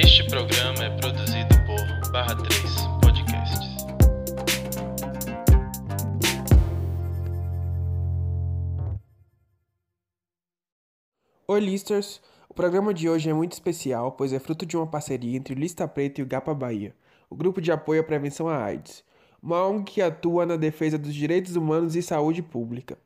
Este programa é produzido por Barra 3 Podcasts. Oi, Listers! O programa de hoje é muito especial, pois é fruto de uma parceria entre o Lista Preta e o Gapa Bahia, o grupo de apoio à prevenção à AIDS, uma ONG que atua na defesa dos direitos humanos e saúde pública.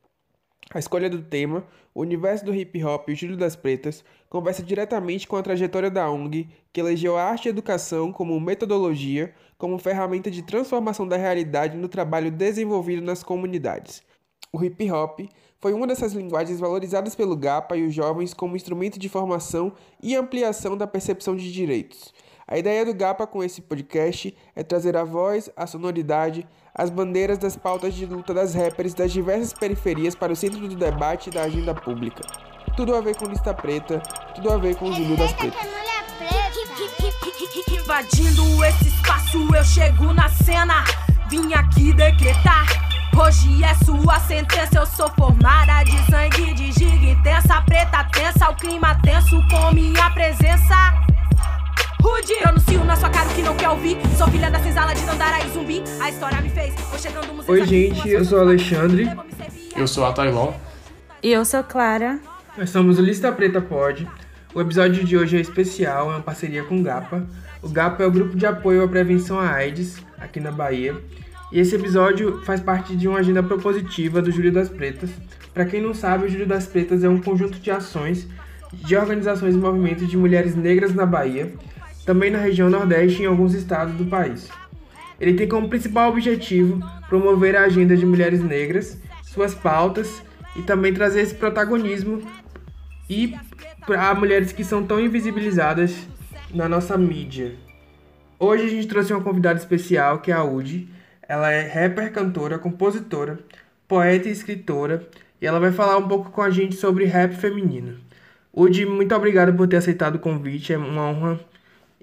A escolha do tema, o universo do hip hop e o Júlio das Pretas, conversa diretamente com a trajetória da ONG, que elegeu a arte e a educação como metodologia, como ferramenta de transformação da realidade no trabalho desenvolvido nas comunidades. O hip hop foi uma dessas linguagens valorizadas pelo GAPA e os jovens como instrumento de formação e ampliação da percepção de direitos. A ideia do GAPA com esse podcast é trazer a voz, a sonoridade, as bandeiras das pautas de luta das rappers das diversas periferias para o centro do debate e da agenda pública. Tudo a ver com lista preta, tudo a ver com o Júlio das Pretas. Invadindo esse espaço, eu chego na cena. Vim aqui decretar. Hoje é sua sentença. Eu sou formada de sangue, de giga intensa. Preta tensa, o clima tenso com minha presença. Rude, pronuncio na sua cara o que não quer ouvir. Sou filha da senzala de Nandara e zumbi. A história me fez. Vou chegando museu, Oi, gente, eu sou o Alexandre. Eu sou a Tailon. E eu sou Clara. Nós somos o Lista Preta Pod. O episódio de hoje é especial, é uma parceria com o GAPA. O GAPA é o grupo de apoio à prevenção à AIDS aqui na Bahia. E esse episódio faz parte de uma agenda propositiva do Júlio das Pretas. Para quem não sabe, o Júlio das Pretas é um conjunto de ações de organizações e movimentos de mulheres negras na Bahia, também na região Nordeste e em alguns estados do país. Ele tem como principal objetivo promover a agenda de mulheres negras, suas pautas e também trazer esse protagonismo e para mulheres que são tão invisibilizadas na nossa mídia. Hoje a gente trouxe uma convidada especial que é a Udi. Ela é rapper, cantora, compositora, poeta e escritora e ela vai falar um pouco com a gente sobre rap feminino. Udi, muito obrigado por ter aceitado o convite, é uma honra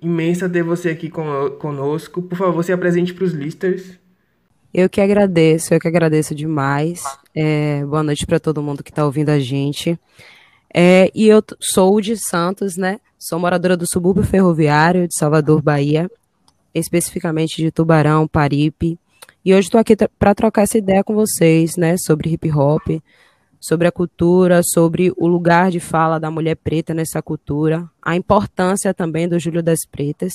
imensa ter você aqui conosco. Por favor, se apresente para os listers. Eu que agradeço, eu que agradeço demais. É, boa noite para todo mundo que está ouvindo a gente. É, e eu sou de Santos, né? Sou moradora do subúrbio ferroviário de Salvador, Bahia, especificamente de Tubarão, Paripe. E hoje estou aqui para trocar essa ideia com vocês, né? Sobre hip hop, sobre a cultura, sobre o lugar de fala da mulher preta nessa cultura, a importância também do Júlio das Pretas.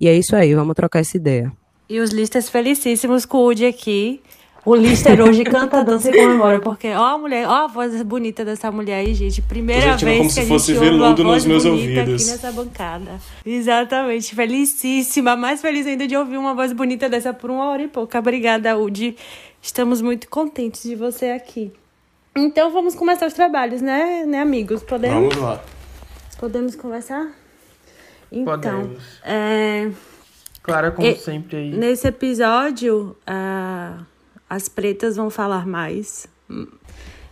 E é isso aí, vamos trocar essa ideia. E os listas felicíssimos com o Udi aqui. O Lister hoje canta, dança e comemora, porque ó a mulher, ó a voz bonita dessa mulher aí, gente. Primeira Tô vez que a gente ouve uma veludo voz nos meus bonita ouvidos. aqui nessa bancada. Exatamente, felicíssima, mais feliz ainda de ouvir uma voz bonita dessa por uma hora e pouca. Obrigada, Udi. Estamos muito contentes de você aqui. Então vamos começar os trabalhos, né, né amigos? Podemos? Vamos lá. Podemos conversar? Então, Podemos. é, Clara, como E- sempre aí. Nesse episódio, ah, as pretas vão falar mais.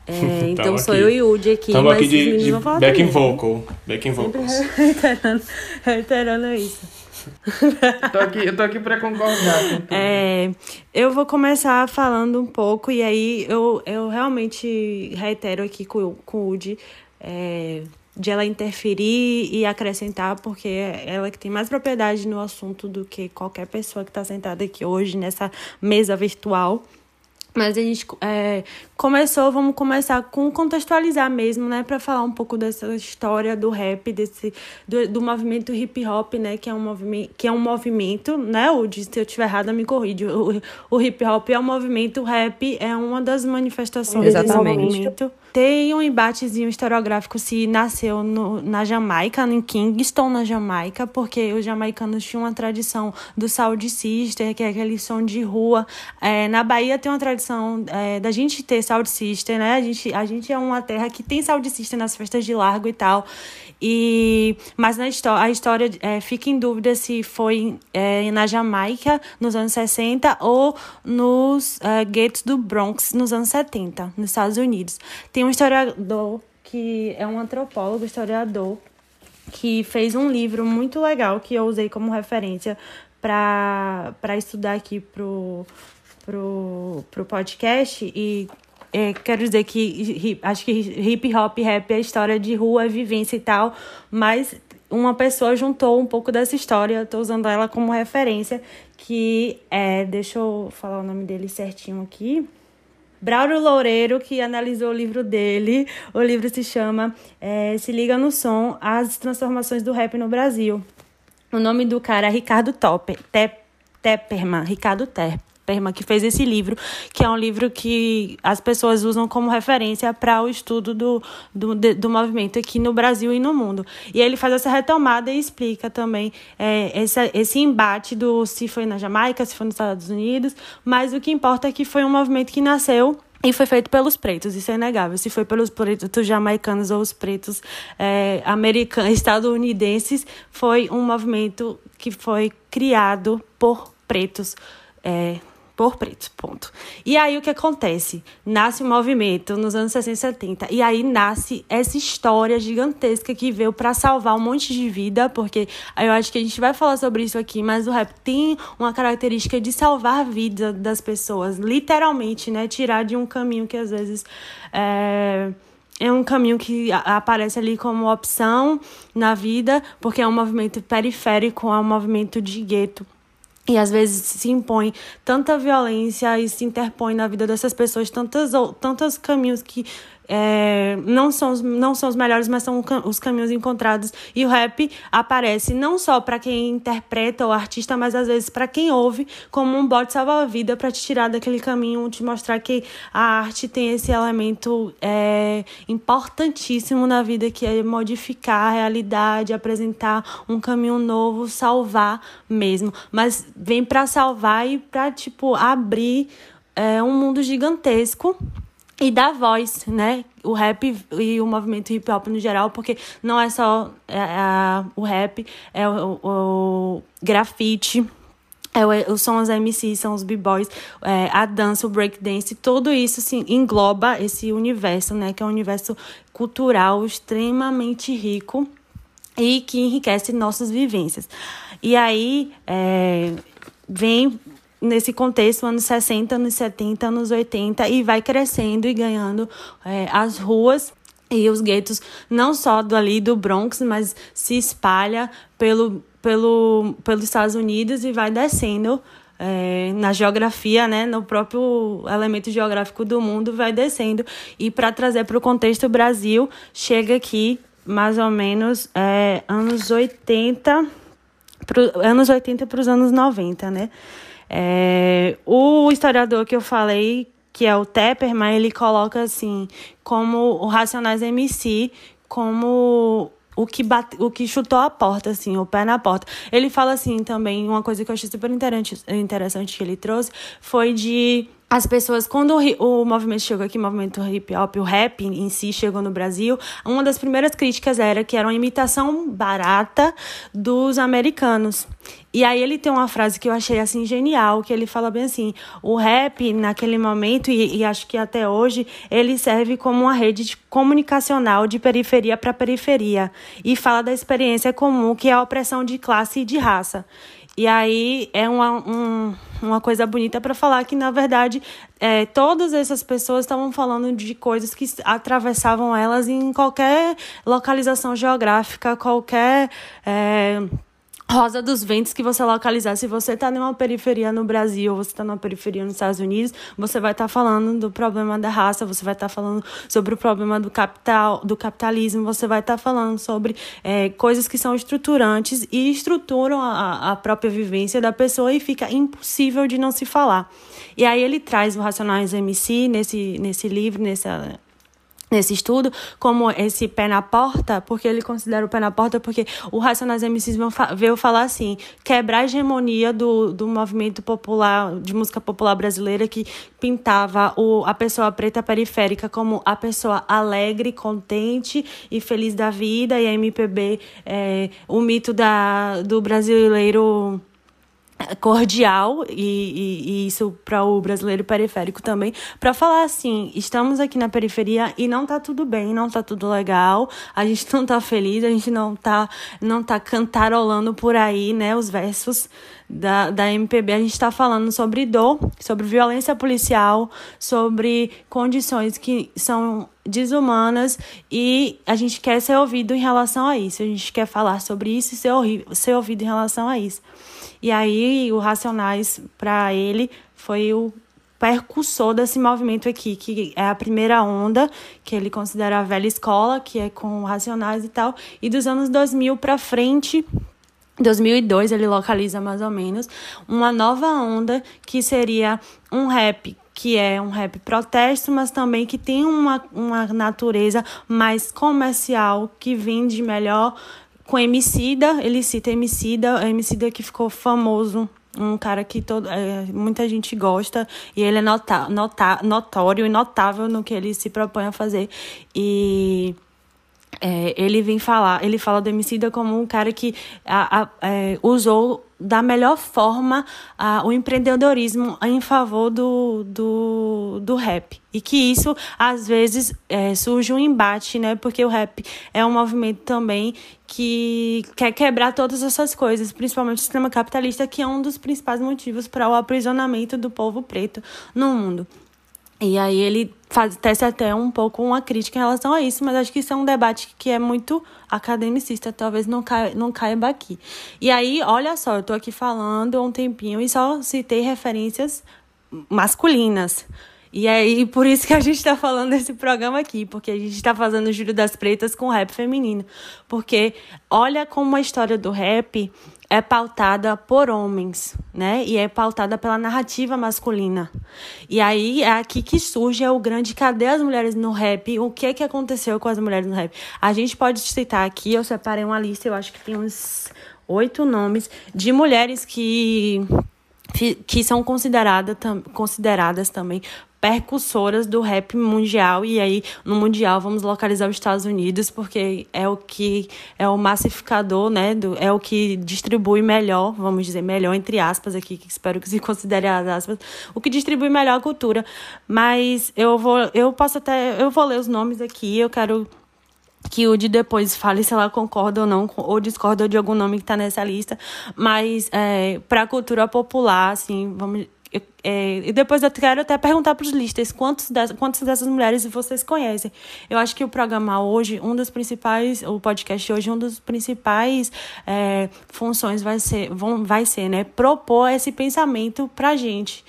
É, então sou aqui. eu e o Udi aqui, Estamos mas aqui de, de vão falar backing também. vocal. Backing Sempre vocals. reiterando, reiterando isso. Eu tô aqui, eu tô aqui para concordar com tudo. É, eu vou começar falando um pouco, e aí eu, eu realmente reitero aqui com, com o Udi é, de ela interferir e acrescentar, porque é ela que tem mais propriedade no assunto do que qualquer pessoa que está sentada aqui hoje nessa mesa virtual. Mas a gente é, começou, vamos começar com contextualizar mesmo, né? Para falar um pouco dessa história do rap, desse, do, do movimento hip hop, né? Que é um movimento, que é um movimento, né? O se eu estiver errada, me corrige. O, o hip hop é um movimento, o rap é uma das manifestações Exatamente. desse movimento. Tem um embatezinho historiográfico se nasceu no, na Jamaica, em Kingston, na Jamaica, porque os jamaicanos tinham uma tradição do Sound Sister, que é aquele som de rua. É, na Bahia tem uma tradição é, da gente ter Sound Sister, né? A gente, a gente é uma terra que tem Sound Sister nas festas de largo e tal. E, mas na histó a história é, fica em dúvida se foi é, na Jamaica nos anos 60 ou nos é, guetos do Bronx nos anos 70, nos Estados Unidos. Tem um historiador que é um antropólogo, historiador, que fez um livro muito legal que eu usei como referência para estudar aqui pro, pro, pro podcast e é, quero dizer que hi- acho que hip hop, rap é história de rua, vivência e tal, mas uma pessoa juntou um pouco dessa história, estou usando ela como referência, que é, deixa eu falar o nome dele certinho aqui. Braulio Loureiro, que analisou o livro dele. O livro se chama é, Se Liga no Som, As Transformações do Rap no Brasil. O nome do cara é Ricardo Topper, Tepperman, Ricardo Tepperman. Que fez esse livro, que é um livro que as pessoas usam como referência para o estudo do, do, do movimento aqui no Brasil e no mundo. E ele faz essa retomada e explica também é, esse, esse embate do se foi na Jamaica, se foi nos Estados Unidos, mas o que importa é que foi um movimento que nasceu e foi feito pelos pretos, isso é inegável. Se foi pelos pretos jamaicanos ou os pretos é, americanos, estadunidenses, foi um movimento que foi criado por pretos. É, por pretos, ponto. E aí o que acontece? Nasce um movimento nos anos 60 e 70, e aí nasce essa história gigantesca que veio para salvar um monte de vida, porque eu acho que a gente vai falar sobre isso aqui, mas o rap tem uma característica de salvar a vida das pessoas, literalmente, né? Tirar de um caminho que às vezes é é um caminho que aparece ali como opção na vida, porque é um movimento periférico, é um movimento de gueto. E às vezes se impõe tanta violência e se interpõe na vida dessas pessoas tantos, tantos caminhos que é, não, são os, não são os melhores, mas são os caminhos encontrados. E o rap aparece não só para quem interpreta o artista, mas às vezes para quem ouve, como um bote salva-vida para te tirar daquele caminho, te mostrar que a arte tem esse elemento é, importantíssimo na vida, que é modificar a realidade, apresentar um caminho novo, salvar mesmo. Mas vem para salvar e para tipo abrir é, um mundo gigantesco e dar voz, né? O rap e o movimento hip hop no geral, porque não é só é, é, o rap, é o, o grafite, é, são os MCs, são os b-boys, é, a dança, o breakdance, tudo isso assim, engloba esse universo, né? Que é um universo cultural extremamente rico e que enriquece nossas vivências. E aí é, vem nesse contexto, anos 60, anos 70, anos 80, e vai crescendo e ganhando é, as ruas e os guetos, não só do ali do Bronx, mas se espalha pelo, pelo, pelos Estados Unidos e vai descendo é, na geografia, né, no próprio elemento geográfico do mundo, vai descendo. E para trazer para o contexto Brasil, chega aqui mais ou menos é, anos 80, pro, anos 80 para os anos 90, né? É, o historiador que eu falei, que é o Tepperman, ele coloca assim, como o Racionais MC, como o que, bate, o que chutou a porta, assim, o pé na porta. Ele fala assim também, uma coisa que eu achei super interessante, interessante que ele trouxe, foi de as pessoas, quando o, o movimento chegou aqui, o movimento hip hop, o rap em si chegou no Brasil, uma das primeiras críticas era que era uma imitação barata dos americanos. E aí ele tem uma frase que eu achei assim genial, que ele fala bem assim: o rap naquele momento e, e acho que até hoje ele serve como uma rede de comunicacional de periferia para periferia e fala da experiência comum que é a opressão de classe e de raça. E aí é uma, um, uma coisa bonita para falar que, na verdade, é, todas essas pessoas estavam falando de coisas que atravessavam elas em qualquer localização geográfica, qualquer. É, Rosa dos Ventos que você localizar. Se você está numa periferia no Brasil ou você está numa periferia nos Estados Unidos, você vai estar tá falando do problema da raça, você vai estar tá falando sobre o problema do capital, do capitalismo, você vai estar tá falando sobre é, coisas que são estruturantes e estruturam a, a própria vivência da pessoa e fica impossível de não se falar. E aí ele traz o Racionais MC nesse, nesse livro, nessa nesse estudo como esse pé na porta, porque ele considera o pé na porta porque o Racionais MCs veio falar assim, quebrar a hegemonia do, do movimento popular, de música popular brasileira que pintava o, a pessoa preta periférica como a pessoa alegre, contente e feliz da vida e a MPB, é, o mito da, do brasileiro cordial e, e, e isso para o brasileiro periférico também para falar assim estamos aqui na periferia e não tá tudo bem não tá tudo legal a gente não tá feliz a gente não tá não tá cantarolando por aí né os versos da, da MPB a gente está falando sobre dor sobre violência policial sobre condições que são desumanas e a gente quer ser ouvido em relação a isso. A gente quer falar sobre isso e ser, ser ouvido em relação a isso. E aí o Racionais, para ele, foi o percussor desse movimento aqui, que é a primeira onda, que ele considera a velha escola, que é com Racionais e tal, e dos anos 2000 para frente, 2002 ele localiza mais ou menos uma nova onda que seria um rap que é um rap protesto, mas também que tem uma, uma natureza mais comercial, que vende melhor com Emicida, ele cita Emicida, Emicida que ficou famoso um cara que todo, é, muita gente gosta e ele é nota, nota, notório e notável no que ele se propõe a fazer. E é, ele vem falar, ele fala do Emicida como um cara que a, a, é, usou da melhor forma a, o empreendedorismo em favor do, do, do rap. E que isso, às vezes, é, surge um embate, né? Porque o rap é um movimento também que quer quebrar todas essas coisas, principalmente o sistema capitalista, que é um dos principais motivos para o aprisionamento do povo preto no mundo. E aí ele faz, tece até um pouco uma crítica em relação a isso, mas acho que isso é um debate que é muito academicista, talvez não, caia, não caiba aqui. E aí, olha só, eu tô aqui falando há um tempinho e só citei referências masculinas. E aí, por isso que a gente está falando desse programa aqui, porque a gente está fazendo o Júlio das Pretas com rap feminino. Porque olha como a história do rap é pautada por homens, né? E é pautada pela narrativa masculina. E aí é aqui que surge é o grande cadê as mulheres no rap? O que que aconteceu com as mulheres no rap? A gente pode citar aqui, eu separei uma lista, eu acho que tem uns oito nomes de mulheres que que são considerada, consideradas também percussoras do rap mundial e aí no mundial vamos localizar os Estados Unidos porque é o que é o massificador, né, do, é o que distribui melhor, vamos dizer melhor entre aspas aqui, que espero que se considere as aspas, o que distribui melhor a cultura. Mas eu vou eu posso até eu vou ler os nomes aqui, eu quero que o de depois fale se ela concorda ou não, ou discorda de algum nome que está nessa lista. Mas é, para a cultura popular, assim, vamos, é, e depois eu quero até perguntar para os listas quantos quantas dessas mulheres vocês conhecem. Eu acho que o programa hoje, um dos principais, o podcast hoje, um dos principais é, funções vai ser, vão, vai ser, né, propor esse pensamento para gente.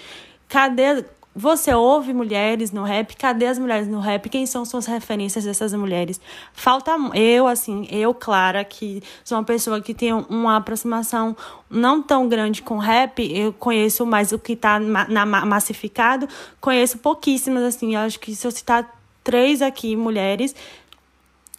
Cadê você ouve mulheres no rap? Cadê as mulheres no rap? Quem são suas referências dessas mulheres? Falta eu, assim, eu, Clara, que sou uma pessoa que tem uma aproximação não tão grande com rap, eu conheço mais o que está na, massificado, conheço pouquíssimas, assim, eu acho que se eu citar três aqui, mulheres,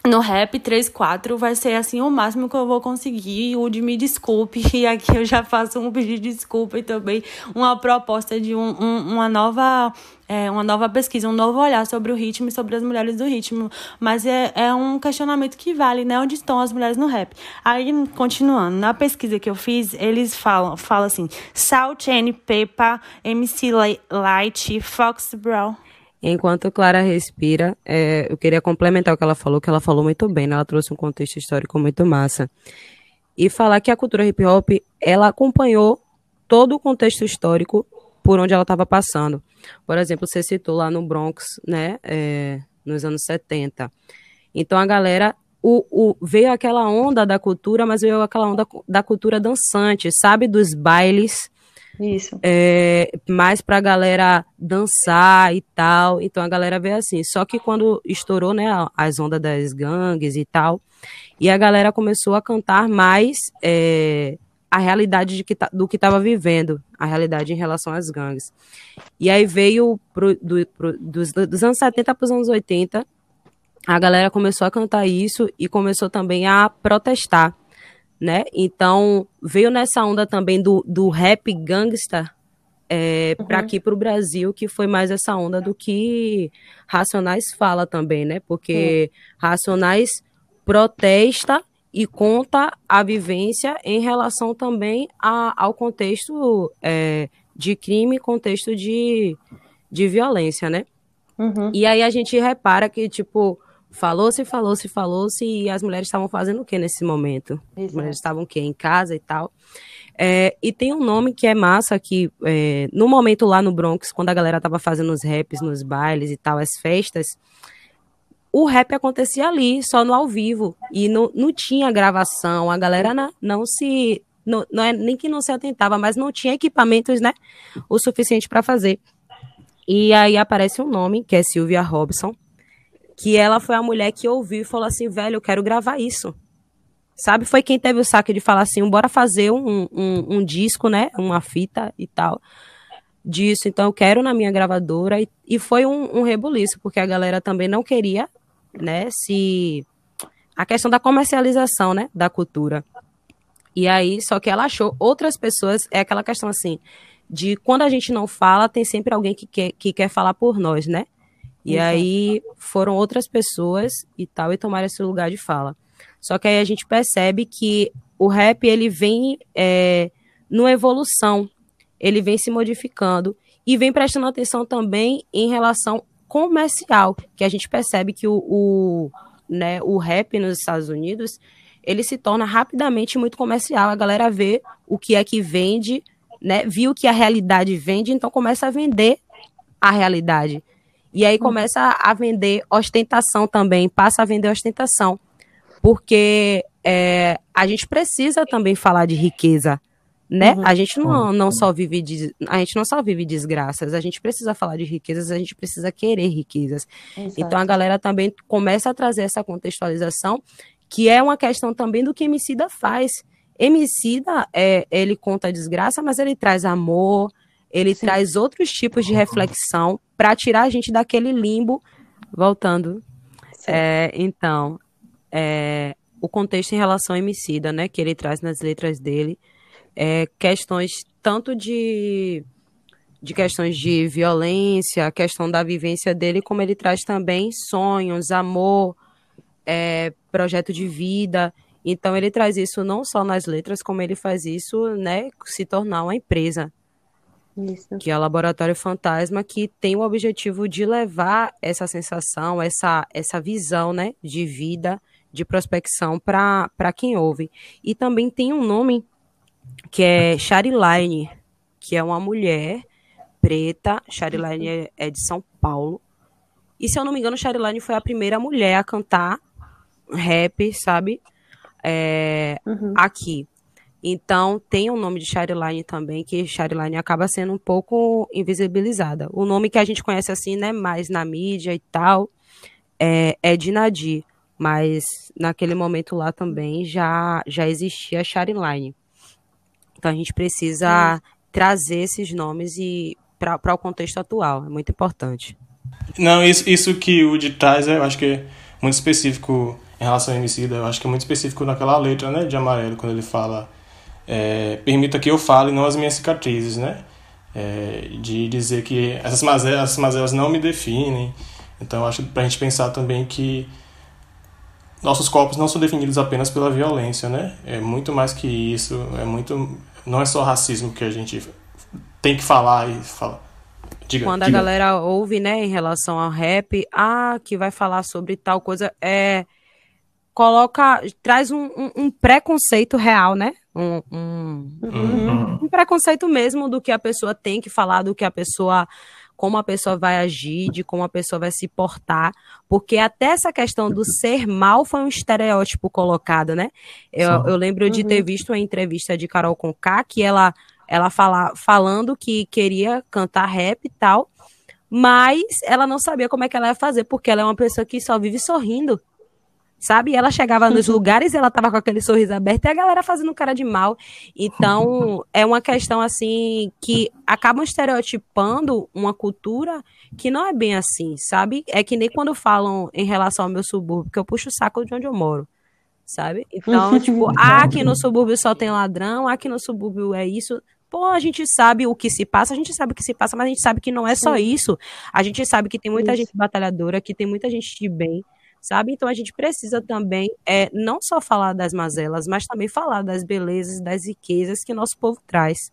no rap 3, 4 vai ser assim o máximo que eu vou conseguir. O de me desculpe, e aqui eu já faço um pedido de desculpa e também uma proposta de um, um, uma nova. É, uma nova pesquisa, um novo olhar sobre o ritmo e sobre as mulheres do ritmo. Mas é, é um questionamento que vale, né? Onde estão as mulheres no rap? Aí, continuando, na pesquisa que eu fiz, eles falam, falam assim: Salt N. Peppa, MC Light, Fox Brown. Enquanto Clara respira, é, eu queria complementar o que ela falou, que ela falou muito bem, né? ela trouxe um contexto histórico muito massa. E falar que a cultura hip hop, ela acompanhou todo o contexto histórico por onde ela estava passando. Por exemplo, você citou lá no Bronx, né, é, nos anos 70. Então a galera o, o, veio aquela onda da cultura, mas veio aquela onda da cultura dançante, sabe? Dos bailes isso. É, mais pra galera dançar e tal. Então a galera veio assim. Só que quando estourou, né, as ondas das gangues e tal, e a galera começou a cantar mais é, a realidade de que, do que estava vivendo, a realidade em relação às gangues. E aí veio pro, do, pro, dos, dos anos 70 para os anos 80, a galera começou a cantar isso e começou também a protestar né? Então, veio nessa onda também do, do rap gangsta é, uhum. para aqui para o Brasil, que foi mais essa onda do que Racionais fala também, né? Porque uhum. Racionais protesta e conta a vivência em relação também a, ao contexto é, de crime, contexto de, de violência, né? Uhum. E aí a gente repara que, tipo, Falou-se, falou-se, falou-se, e as mulheres estavam fazendo o que nesse momento? Exato. As mulheres estavam o quê? Em casa e tal. É, e tem um nome que é massa, que é, no momento lá no Bronx, quando a galera tava fazendo os raps nos bailes e tal, as festas, o rap acontecia ali, só no ao vivo. E não, não tinha gravação, a galera não, não se. Não, não é nem que não se atentava, mas não tinha equipamentos, né? O suficiente para fazer. E aí aparece um nome, que é Sylvia Robson, que ela foi a mulher que ouviu e falou assim: velho, eu quero gravar isso. Sabe? Foi quem teve o saque de falar assim: bora fazer um, um, um disco, né? Uma fita e tal disso, então eu quero na minha gravadora, e, e foi um, um rebuliço, porque a galera também não queria né, se a questão da comercialização, né, da cultura. E aí, só que ela achou outras pessoas, é aquela questão assim, de quando a gente não fala, tem sempre alguém que quer, que quer falar por nós, né? E Exato. aí foram outras pessoas e tal, e tomaram esse lugar de fala. Só que aí a gente percebe que o rap, ele vem é, numa evolução, ele vem se modificando e vem prestando atenção também em relação comercial, que a gente percebe que o, o, né, o rap nos Estados Unidos, ele se torna rapidamente muito comercial. A galera vê o que é que vende, né, viu que a realidade vende, então começa a vender a realidade. E aí começa a vender ostentação também, passa a vender ostentação. Porque é, a gente precisa também falar de riqueza né? Uhum. A gente não, não só vive de, a gente não só vive desgraças, a gente precisa falar de riquezas, a gente precisa querer riquezas. Exato. Então a galera também começa a trazer essa contextualização, que é uma questão também do que Emicida faz. Emicida, é, ele conta a desgraça, mas ele traz amor, ele Sim. traz outros tipos de reflexão para tirar a gente daquele limbo. Voltando. É, então, é, o contexto em relação a Emicida, né, que ele traz nas letras dele, é, questões tanto de, de questões de violência, a questão da vivência dele, como ele traz também sonhos, amor, é, projeto de vida. Então ele traz isso não só nas letras, como ele faz isso, né, se tornar uma empresa. Isso. Que é o Laboratório Fantasma, que tem o objetivo de levar essa sensação, essa, essa visão, né, de vida, de prospecção para quem ouve. E também tem um nome que é Chariline, que é uma mulher preta. Chariline é, é de São Paulo. E se eu não me engano, Chariline foi a primeira mulher a cantar rap, sabe? É, uhum. Aqui. Então, tem o um nome de Chariline também, que Chariline acaba sendo um pouco invisibilizada. O nome que a gente conhece assim, né, mais na mídia e tal, é, é de Nadir. Mas naquele momento lá também já, já existia Chariline. Então a gente precisa hum. trazer esses nomes e para o contexto atual, é muito importante. Não, isso, isso que o de traz, eu acho que é muito específico em relação ao Emicida, eu acho que é muito específico naquela letra, né, de Amarelo, quando ele fala é, permita que eu fale, não as minhas cicatrizes, né, é, de dizer que essas mazelas, essas mazelas não me definem, então acho que pra gente pensar também que nossos corpos não são definidos apenas pela violência, né? É muito mais que isso, é muito não é só racismo que a gente tem que falar e falar. Diga, Quando diga. a galera ouve, né, em relação ao rap, ah, que vai falar sobre tal coisa, é coloca, traz um, um, um preconceito real, né? Um, um, uhum. um, preconceito mesmo do que a pessoa tem que falar, do que a pessoa como a pessoa vai agir, de como a pessoa vai se portar, porque até essa questão do ser mal foi um estereótipo colocado, né? Eu, eu lembro de ter uhum. visto uma entrevista de Carol Conká, que ela, ela fala, falando que queria cantar rap e tal, mas ela não sabia como é que ela ia fazer, porque ela é uma pessoa que só vive sorrindo sabe? ela chegava nos lugares e ela tava com aquele sorriso aberto e a galera fazendo cara de mal. Então, é uma questão assim que acabam estereotipando uma cultura que não é bem assim, sabe? É que nem quando falam em relação ao meu subúrbio, que eu puxo o saco de onde eu moro. Sabe? Então, tipo, ah, aqui no subúrbio só tem ladrão, aqui no subúrbio é isso. Pô, a gente sabe o que se passa, a gente sabe o que se passa, mas a gente sabe que não é só isso. A gente sabe que tem muita isso. gente batalhadora, que tem muita gente de bem, sabe? Então a gente precisa também é, não só falar das mazelas, mas também falar das belezas, das riquezas que nosso povo traz.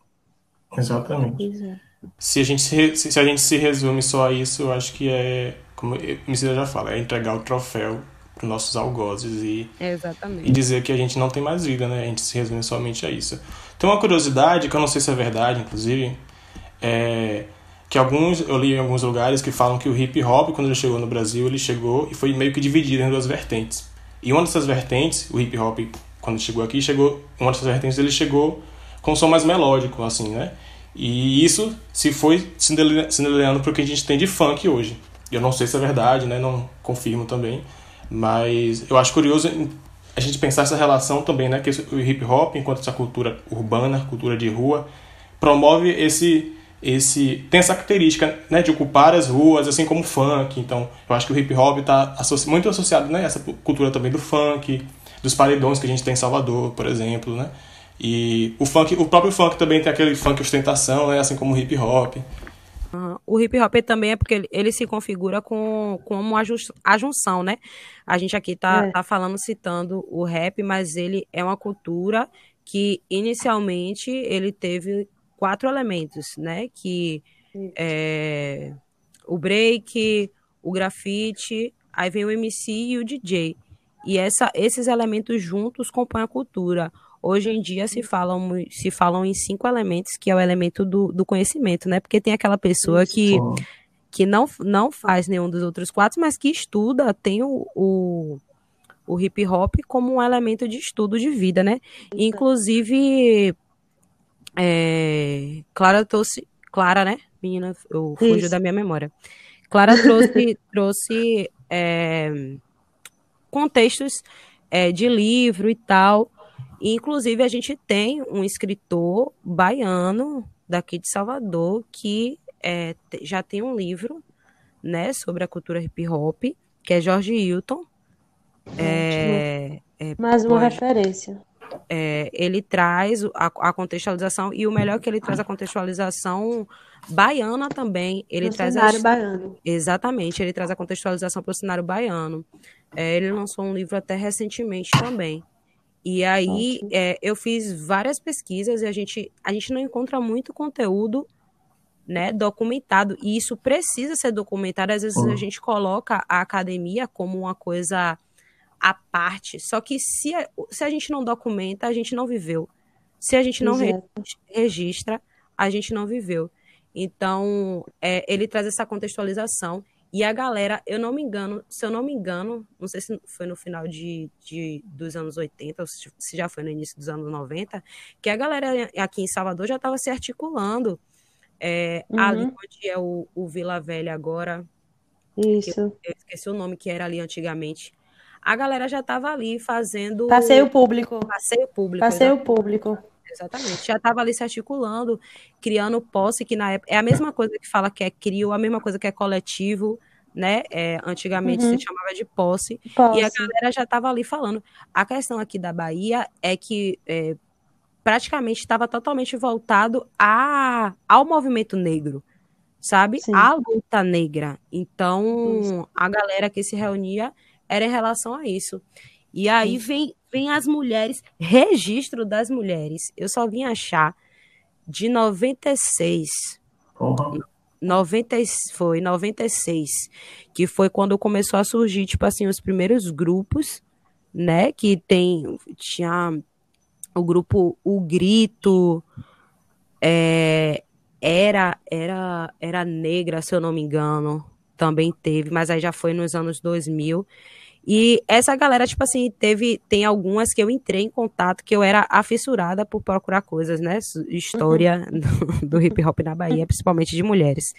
Exatamente. Se a gente se, se a gente se resume só a isso, eu acho que é, como o Missida já fala, é entregar o troféu para os nossos algozes e, Exatamente. e dizer que a gente não tem mais vida, né? A gente se resume somente a isso. Tem uma curiosidade, que eu não sei se é verdade, inclusive, é, que alguns eu li em alguns lugares que falam que o hip hop quando ele chegou no Brasil ele chegou e foi meio que dividido em duas vertentes. E uma dessas vertentes o hip hop quando chegou aqui chegou uma dessas vertentes ele chegou com um som mais melódico assim né? E isso se foi se para o que a gente tem de funk hoje. Eu não sei se é verdade né? Não confirmo também mas eu acho curioso a gente pensar essa relação também né? Que o hip hop enquanto essa cultura urbana cultura de rua promove esse esse tem essa característica né, de ocupar as ruas, assim como o funk. Então, eu acho que o hip hop está associ muito associado né, a essa cultura também do funk, dos paredões que a gente tem em Salvador, por exemplo, né? E o funk, o próprio funk também tem aquele funk ostentação, né, assim como o hip hop. Uhum. O hip hop também é porque ele, ele se configura com, como a junção, né? A gente aqui tá, é. tá falando, citando o rap, mas ele é uma cultura que inicialmente ele teve quatro elementos, né? Que é o break, o grafite, aí vem o MC e o DJ. E essa, esses elementos juntos compõem a cultura. Hoje em dia se falam, se falam em cinco elementos, que é o elemento do, do conhecimento, né? Porque tem aquela pessoa Isso. que, que não, não faz nenhum dos outros quatro, mas que estuda, tem o, o, o hip hop como um elemento de estudo de vida, né? Inclusive, é, Clara trouxe. Clara, né? Menina, eu fujo da minha memória. Clara trouxe, trouxe é, contextos é, de livro e tal. E, inclusive, a gente tem um escritor baiano daqui de Salvador que é, já tem um livro né, sobre a cultura hip hop, que é Jorge Hilton. É, é, Mais uma pode... referência é, ele traz a, a, contextualização e o melhor é que ele traz a contextualização baiana também. Ele no traz cenário a, baiano. Exatamente, ele traz a contextualização para o cenário baiano. É, ele lançou um livro até recentemente também. E aí é, eu fiz várias pesquisas e a gente, a gente não encontra muito conteúdo né, documentado. E isso precisa ser documentado. Às vezes uhum. a gente coloca a academia como uma coisa à parte. Só que se a, se a gente não documenta, a gente não viveu. Se a gente não re, registra, a gente não viveu. Então, é, ele traz essa contextualização. E a galera, eu não me engano, se eu não me engano, não sei se foi no final de, de dos anos 80, ou se já foi no início dos anos 90, que a galera aqui em Salvador já estava se articulando. É, uhum. Ali onde é o, o Vila Velha agora. Isso. Eu, eu esqueci o nome que era ali antigamente a galera já estava ali fazendo. Passeio público. Passeio público. Passeio exatamente. público. Exatamente. Já estava ali se articulando, criando posse, que na época. É a mesma coisa que fala que é crio, a mesma coisa que é coletivo, né? É, antigamente uhum. se chamava de posse, posse, E a galera já estava ali falando. A questão aqui da Bahia é que. É, praticamente estava totalmente voltado a, ao movimento negro, sabe? Sim. A luta negra. Então, a galera que se reunia era em relação a isso. E aí vem, vem as mulheres, registro das mulheres. Eu só vim achar de 96. Uhum. 90, foi 96, que foi quando começou a surgir, tipo assim, os primeiros grupos, né? Que tem. Tinha o grupo O Grito, é, era, era, era negra, se eu não me engano também teve, mas aí já foi nos anos 2000. E essa galera, tipo assim, teve, tem algumas que eu entrei em contato que eu era afissurada por procurar coisas, né? História uhum. do, do, hip hop na Bahia, principalmente de mulheres.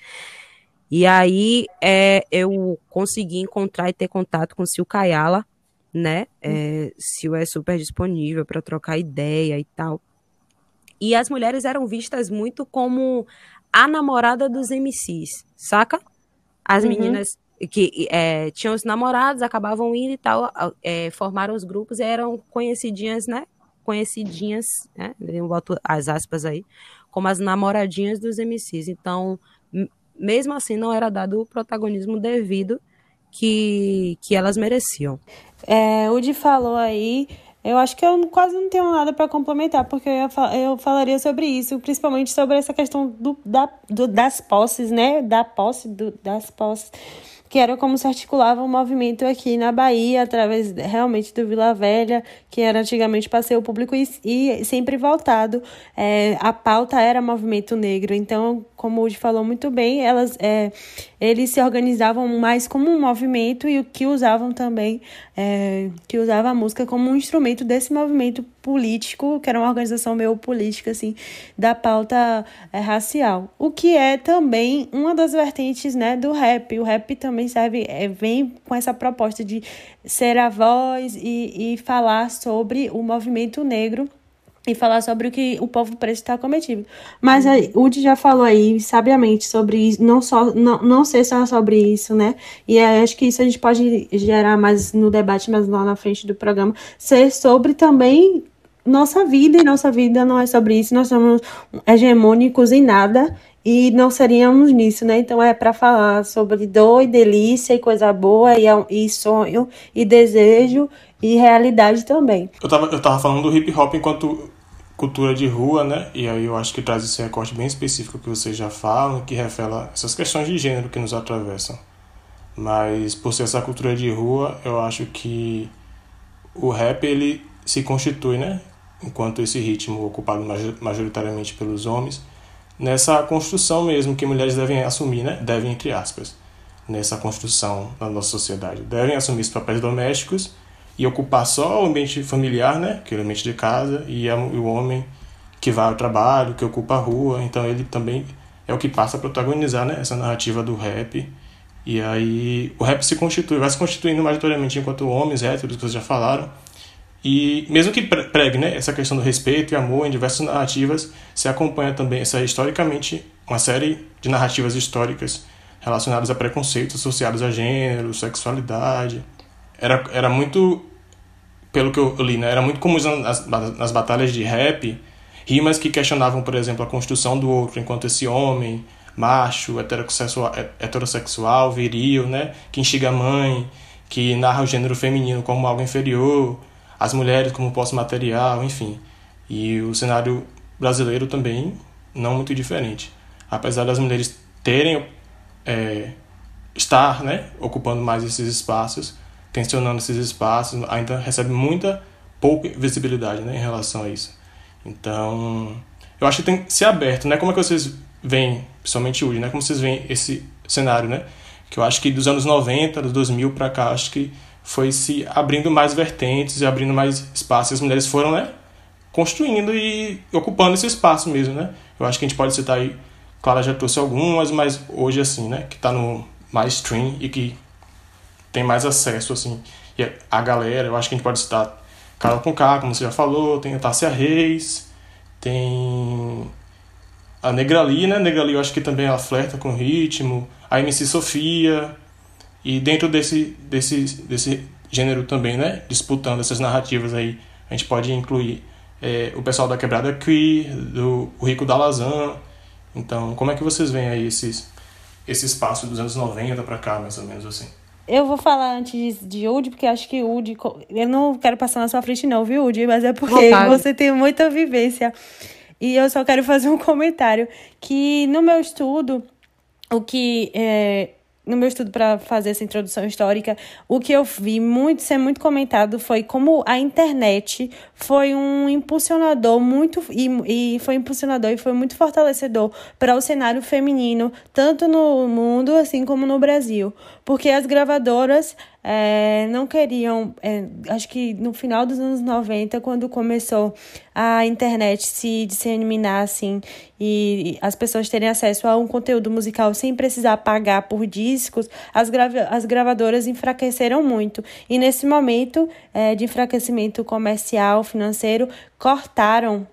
E aí é, eu consegui encontrar e ter contato com o Sil Kayala, né? É, Sil é super disponível para trocar ideia e tal. E as mulheres eram vistas muito como a namorada dos MCs, saca? As uhum. meninas que é, tinham os namorados, acabavam indo e tal, é, formaram os grupos e eram conhecidinhas, né? Conhecidinhas, né? Eu boto as aspas aí, como as namoradinhas dos MCs. Então, mesmo assim, não era dado o protagonismo devido que, que elas mereciam. É, o de falou aí eu acho que eu quase não tenho nada para complementar, porque eu, ia, eu falaria sobre isso, principalmente sobre essa questão do, da, do, das posses, né? Da posse, do, das posses que era como se articulava o um movimento aqui na Bahia, através realmente do Vila Velha, que era antigamente passeio público e, e sempre voltado. É, a pauta era movimento negro, então como o Woody falou muito bem, elas, é, eles se organizavam mais como um movimento e o que usavam também, é, que usava a música como um instrumento desse movimento político, que era uma organização meio política, assim, da pauta é, racial. O que é também uma das vertentes, né, do rap. O rap também serve, é, vem com essa proposta de ser a voz e, e falar sobre o movimento negro e falar sobre o que o povo preto está cometido. Mas o Udi já falou aí sabiamente sobre isso, não só não, não sei só sobre isso, né? E acho que isso a gente pode gerar mais no debate, mas lá na frente do programa, ser sobre também nossa vida, e nossa vida não é sobre isso, nós somos hegemônicos em nada e não seríamos nisso, né? Então é para falar sobre dor e delícia e coisa boa e, e sonho e desejo e realidade também. Eu tava, eu tava falando do hip hop enquanto cultura de rua, né? E aí eu acho que traz esse recorte bem específico que vocês já falam, que revela essas questões de gênero que nos atravessam. Mas por ser essa cultura de rua, eu acho que o rap ele se constitui, né? Enquanto esse ritmo ocupado majoritariamente pelos homens, nessa construção mesmo que mulheres devem assumir, né? Devem entre aspas, nessa construção da nossa sociedade, devem assumir os papéis domésticos e ocupar só o ambiente familiar, né, que é o ambiente de casa, e é o homem que vai ao trabalho, que ocupa a rua, então ele também é o que passa a protagonizar, né, essa narrativa do rap. E aí o rap se constitui, vai se constituindo majoritariamente enquanto homens héteros, que vocês já falaram, e mesmo que pregue né, essa questão do respeito e amor em diversas narrativas, se acompanha também essa historicamente uma série de narrativas históricas relacionadas a preconceitos associados a gênero, sexualidade, era, era muito, pelo que eu li, né, era muito comum nas, nas batalhas de rap rimas que questionavam, por exemplo, a construção do outro enquanto esse homem macho, heterossexual, heterossexual viril, né, que instiga a mãe, que narra o gênero feminino como algo inferior, as mulheres como posse material, enfim. E o cenário brasileiro também não muito diferente. Apesar das mulheres terem é, estar, né, ocupando mais esses espaços, tensionando esses espaços, ainda recebe muita pouca visibilidade né, em relação a isso. Então, eu acho que tem que ser aberto, né? Como é que vocês veem, principalmente hoje, né? Como vocês veem esse cenário, né? Que eu acho que dos anos 90, dos 2000 para cá, acho que foi se abrindo mais vertentes e abrindo mais espaços. As mulheres foram, né? Construindo e ocupando esse espaço mesmo, né? Eu acho que a gente pode citar aí, Clara já trouxe algumas, mas hoje, assim, né? Que está no mais stream e que tem mais acesso, assim, e a galera, eu acho que a gente pode citar Carol Conká, como você já falou, tem a Tássia Reis, tem a Negrali, né? Negrali eu acho que também ela flerta com ritmo, a MC Sofia, e dentro desse, desse, desse gênero também, né? Disputando essas narrativas aí, a gente pode incluir é, o pessoal da Quebrada Queer, do o Rico da Lazan. Então, como é que vocês veem aí esses, esse espaço dos anos 90 para cá, mais ou menos assim? Eu vou falar antes de Udi, porque acho que Udi. Eu não quero passar na sua frente, não, viu, Udi? Mas é porque Vontade. você tem muita vivência. E eu só quero fazer um comentário. Que no meu estudo, o que é, no meu estudo para fazer essa introdução histórica, o que eu vi muito ser muito comentado foi como a internet foi um impulsionador muito e, e foi impulsionador e foi muito fortalecedor para o cenário feminino, tanto no mundo assim como no Brasil, porque as gravadoras é, não queriam, é, acho que no final dos anos 90, quando começou a internet se disseminar assim e as pessoas terem acesso a um conteúdo musical sem precisar pagar por discos, as, grava as gravadoras enfraqueceram muito. E nesse momento é, de enfraquecimento comercial, financeiro, cortaram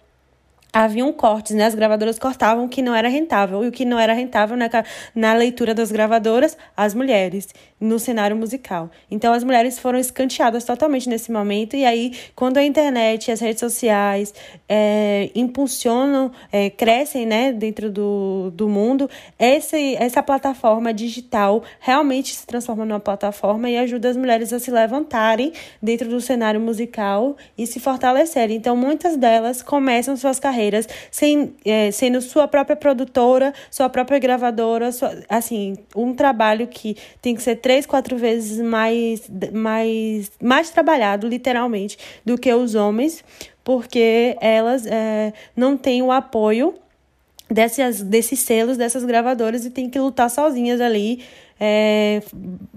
haviam cortes, né? As gravadoras cortavam o que não era rentável. E o que não era rentável na, na leitura das gravadoras, as mulheres, no cenário musical. Então, as mulheres foram escanteadas totalmente nesse momento. E aí, quando a internet e as redes sociais é, impulsionam, é, crescem, né, dentro do, do mundo, esse, essa plataforma digital realmente se transforma numa plataforma e ajuda as mulheres a se levantarem dentro do cenário musical e se fortalecerem. Então, muitas delas começam suas carreiras sem, é, sendo sua própria produtora, sua própria gravadora, sua, assim, um trabalho que tem que ser três, quatro vezes mais, mais, mais trabalhado, literalmente, do que os homens, porque elas é, não têm o apoio desses, desses selos, dessas gravadoras e tem que lutar sozinhas ali é,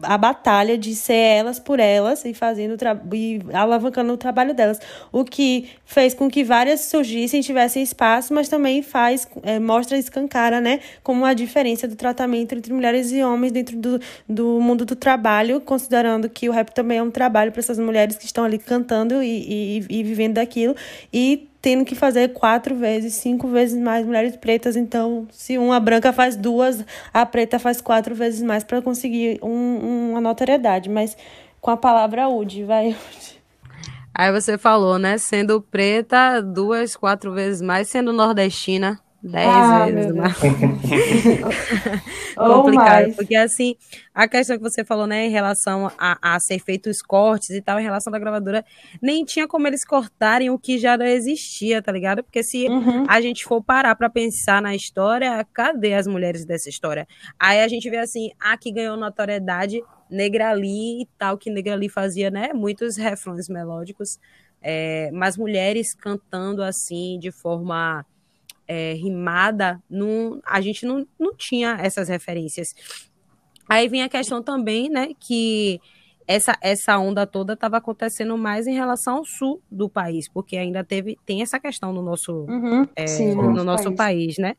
a batalha de ser elas por elas e fazendo e alavancando o trabalho delas. O que fez com que várias surgissem, tivessem espaço, mas também faz, é, mostra, escancara, né, como a diferença do tratamento entre mulheres e homens dentro do, do mundo do trabalho, considerando que o rap também é um trabalho para essas mulheres que estão ali cantando e, e, e vivendo daquilo. E tendo que fazer quatro vezes, cinco vezes mais mulheres pretas. Então, se uma branca faz duas, a preta faz quatro vezes mais para conseguir um, uma notoriedade. Mas com a palavra UD, vai. Aí você falou, né? Sendo preta, duas, quatro vezes mais, sendo nordestina. Dez ah, vezes mais. Complicado. Porque assim, a questão que você falou, né, em relação a, a ser feitos cortes e tal, em relação da gravadora, nem tinha como eles cortarem o que já não existia, tá ligado? Porque se uhum. a gente for parar pra pensar na história, cadê as mulheres dessa história? Aí a gente vê assim, a que ganhou notoriedade, Negrali e tal, que Negrali fazia, né, muitos refrões melódicos, é, mas mulheres cantando assim, de forma é, rimada, não, a gente não, não tinha essas referências. Aí vem a questão também, né, que essa, essa onda toda estava acontecendo mais em relação ao sul do país, porque ainda teve tem essa questão no nosso, uhum, é, sim, no, no nosso país. país. né,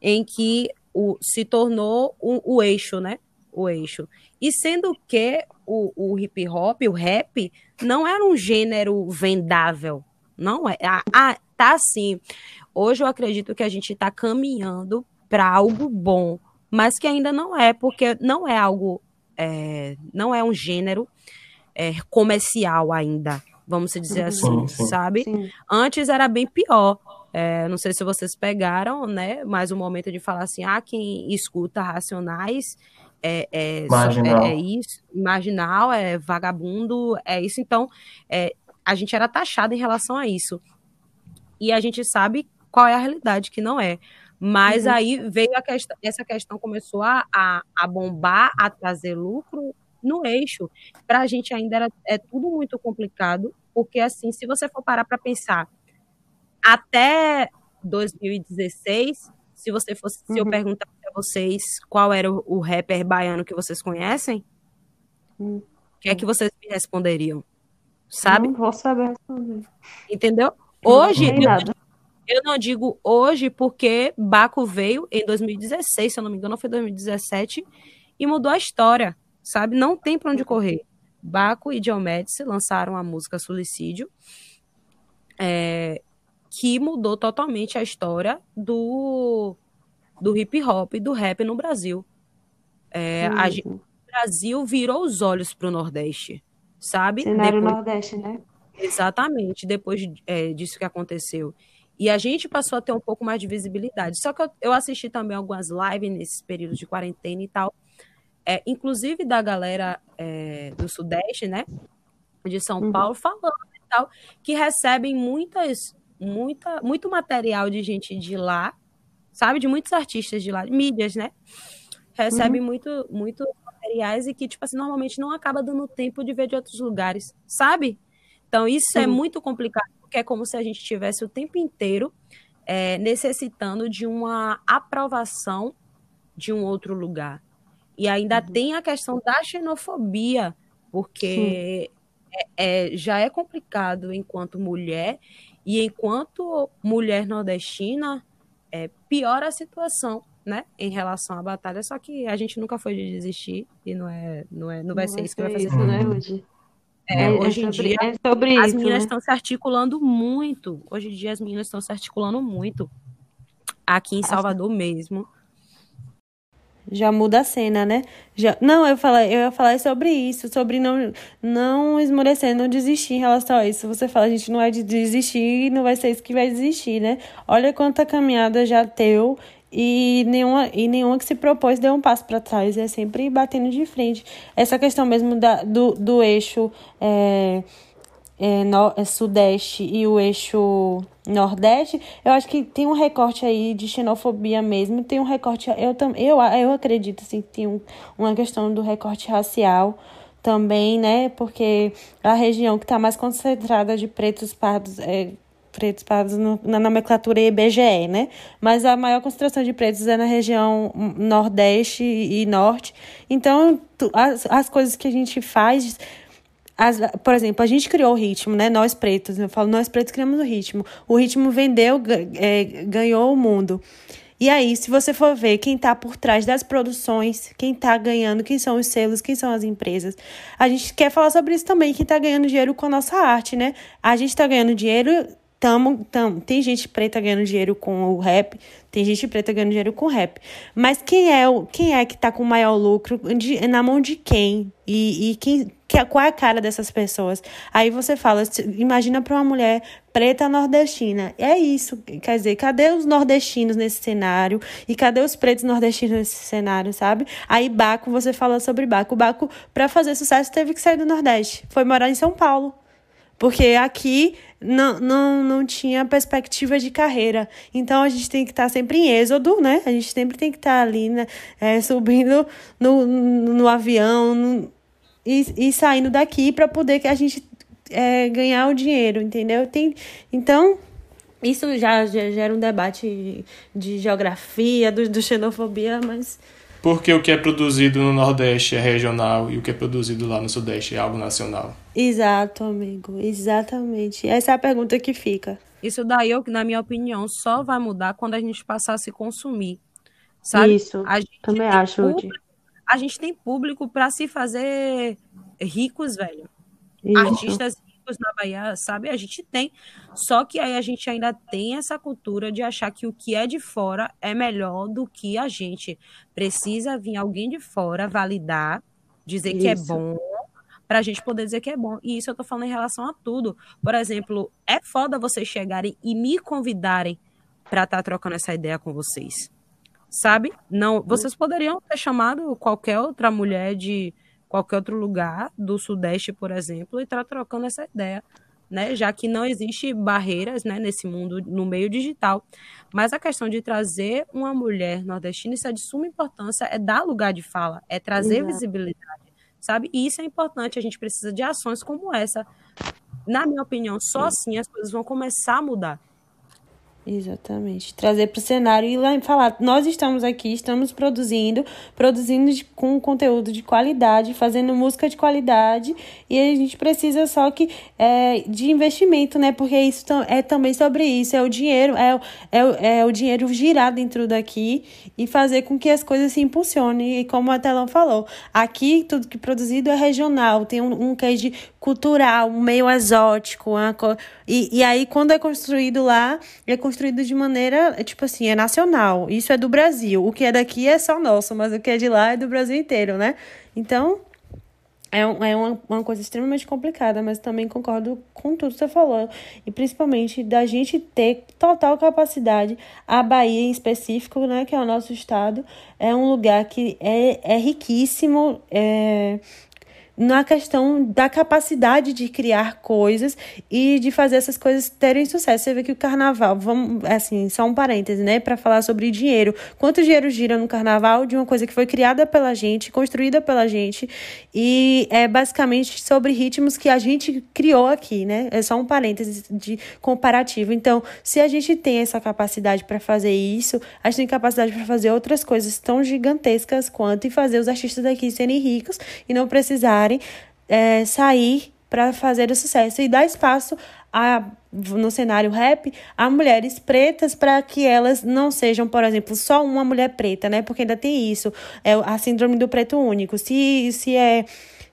em que o, se tornou o, o eixo, né, o eixo. E sendo que o, o hip hop, o rap, não era um gênero vendável, não é. Ah tá assim. Hoje eu acredito que a gente está caminhando para algo bom, mas que ainda não é, porque não é algo, é, não é um gênero é, comercial ainda, vamos dizer uhum. assim, sim, sabe? Sim. Antes era bem pior. É, não sei se vocês pegaram, né? Mas o momento de falar assim, ah, quem escuta Racionais é, é, marginal. é, é isso, marginal, é vagabundo, é isso. Então, é, a gente era taxado em relação a isso. E a gente sabe qual é a realidade, que não é. Mas uhum. aí veio a questão, essa questão começou a, a, a bombar, a trazer lucro no eixo. Para a gente ainda era, é tudo muito complicado, porque assim, se você for parar para pensar, até 2016, se você fosse, uhum. se eu uhum. perguntar para vocês qual era o, o, rapper baiano que vocês conhecem, uhum. o que é que vocês me responderiam? Sabe? Não vou saber responder. Entendeu? Hoje, eu, eu não digo hoje porque Baco veio em 2016, se eu não me engano, foi 2017, e mudou a história, sabe? Não tem para onde correr. Baco e Diomedes lançaram a música Suicídio, é, que mudou totalmente a história do, do hip hop e do rap no Brasil. É, a, o Brasil virou os olhos para o Nordeste, sabe? Cenário Depois, Nordeste, né? Exatamente, depois é, disso que aconteceu. E a gente passou a ter um pouco mais de visibilidade. Só que eu, eu assisti também algumas lives nesses períodos de quarentena e tal, é, inclusive da galera é, do Sudeste, né? De São uhum. Paulo, falando e tal, que recebem muitas, muita, muito material de gente de lá, sabe? De muitos artistas de lá, mídias, né? Recebem uhum. muito, muito materiais e que, tipo assim, normalmente não acaba dando tempo de ver de outros lugares, sabe? Então, isso é Sim. é muito complicado porque é como se a gente tivesse o tempo inteiro é, necessitando de uma aprovação de um outro lugar. E ainda uhum. tem a questão da xenofobia, porque é, é, já é complicado enquanto mulher, e enquanto mulher nordestina, é, piora a situação, né, em relação à batalha, só que a gente nunca foi de desistir, e não é, não é, não vai não ser vai isso que vai fazer. Isso, né, hoje? É, é, hoje é em dia, é sobre as isso, meninas né? estão se articulando muito. Hoje em dia, as meninas estão se articulando muito. Aqui em Salvador mesmo. Já muda a cena, né? Já... Não, eu, falei, eu ia falar sobre isso, sobre não, não esmorecer, não desistir em relação a isso. Você fala, a gente não é de desistir, não vai ser isso que vai desistir, né? Olha quanta caminhada já teu e nenhuma, e nenhuma que se propôs deu um passo para trás, é sempre batendo de frente. Essa questão mesmo da, do, do eixo é, é, no, é sudeste e o eixo nordeste, eu acho que tem um recorte aí de xenofobia mesmo, tem um recorte, eu, eu, eu acredito assim, que tem um, uma questão do recorte racial também, né, porque a região que está mais concentrada de pretos pardos é pretos parados no, na nomenclatura IBGE, né? Mas a maior concentração de pretos é na região nordeste e norte. Então, tu, as, as coisas que a gente faz as, por exemplo, a gente criou o ritmo, né? Nós pretos, eu falo, nós pretos criamos o ritmo. O ritmo vendeu, é, ganhou o mundo. E aí, se você for ver quem está por trás das produções, quem está ganhando, quem são os selos, quem são as empresas, a gente quer falar sobre isso também, quem está ganhando dinheiro com a nossa arte, né? A gente está ganhando dinheiro Tamo, tamo. Tem gente preta ganhando dinheiro com o rap, tem gente preta ganhando dinheiro com o rap. Mas quem é o quem é que tá com maior lucro? De, na mão de quem? E, e quem, que, qual é a cara dessas pessoas? Aí você fala, imagina para uma mulher preta nordestina. É isso. Quer dizer, cadê os nordestinos nesse cenário? E cadê os pretos nordestinos nesse cenário, sabe? Aí Baco, você fala sobre Baco. Baco, para fazer sucesso, teve que sair do Nordeste. Foi morar em São Paulo. Porque aqui não, não, não tinha perspectiva de carreira. Então a gente tem que estar sempre em êxodo, né? A gente sempre tem que estar ali, né? É, subindo no, no avião no, e, e saindo daqui para poder que a gente é, ganhar o dinheiro, entendeu? Tem, então, isso já, gera um debate de geografia, do, do xenofobia, mas porque o que é produzido no Nordeste é regional e o que é produzido lá no Sudeste é algo nacional. Exato, amigo. Exatamente. Essa é a pergunta que fica. Isso daí, na minha opinião, só vai mudar quando a gente passar a se consumir. Sabe? Isso. também acho. Público, a gente tem público para se fazer ricos, velho. Isso. Artistas na Bahia, sabe? A gente tem. Só que aí a gente ainda tem essa cultura de achar que o que é de fora é melhor do que a gente. Precisa vir alguém de fora validar, dizer isso. que é bom, para a gente poder dizer que é bom. E isso eu tô falando em relação a tudo. Por exemplo, é foda vocês chegarem e me convidarem para estar tá trocando essa ideia com vocês. Sabe? Não, vocês poderiam ter chamado qualquer outra mulher de qualquer outro lugar do Sudeste, por exemplo, e estar tá trocando essa ideia, né? Já que não existe barreiras, né, nesse mundo, no meio digital. Mas a questão de trazer uma mulher nordestina, isso é de suma importância, é dar lugar de fala, é trazer Exato. visibilidade, sabe? E isso é importante, a gente precisa de ações como essa. Na minha opinião, só assim as coisas vão começar a mudar. Exatamente. Trazer para o cenário e lá falar, nós estamos aqui, estamos produzindo, produzindo de, com conteúdo de qualidade, fazendo música de qualidade, e a gente precisa só que é, de investimento, né? Porque isso é também sobre isso, é o dinheiro, é, é, é o dinheiro girar dentro daqui e fazer com que as coisas se impulsionem. E como a Telão falou, aqui tudo que é produzido é regional, tem um, um queijo cultural, um meio exótico, uma, e, e aí quando é construído lá, é construído construído de maneira, tipo assim, é nacional. Isso é do Brasil. O que é daqui é só nosso, mas o que é de lá é do Brasil inteiro, né? Então, é, é uma, uma coisa extremamente complicada, mas também concordo com tudo que você falou. E principalmente da gente ter total capacidade. A Bahia, em específico, né, que é o nosso estado, é um lugar que é, é riquíssimo. É, na questão da capacidade de criar coisas e de fazer essas coisas terem sucesso. Você vê que o carnaval, vamos, assim, só um parêntese, né, para falar sobre dinheiro. Quanto dinheiro gira no carnaval de uma coisa que foi criada pela gente, construída pela gente e é basicamente sobre ritmos que a gente criou aqui, né? É só um parêntese de comparativo. Então, se a gente tem essa capacidade para fazer isso, a gente tem capacidade para fazer outras coisas tão gigantescas quanto e fazer os artistas daqui serem ricos e não precisar precisarem é, sair para fazer o sucesso e dar espaço a, no cenário rap a mulheres pretas para que elas não sejam, por exemplo, só uma mulher preta, né? Porque ainda tem isso, é a síndrome do preto único. Se, se é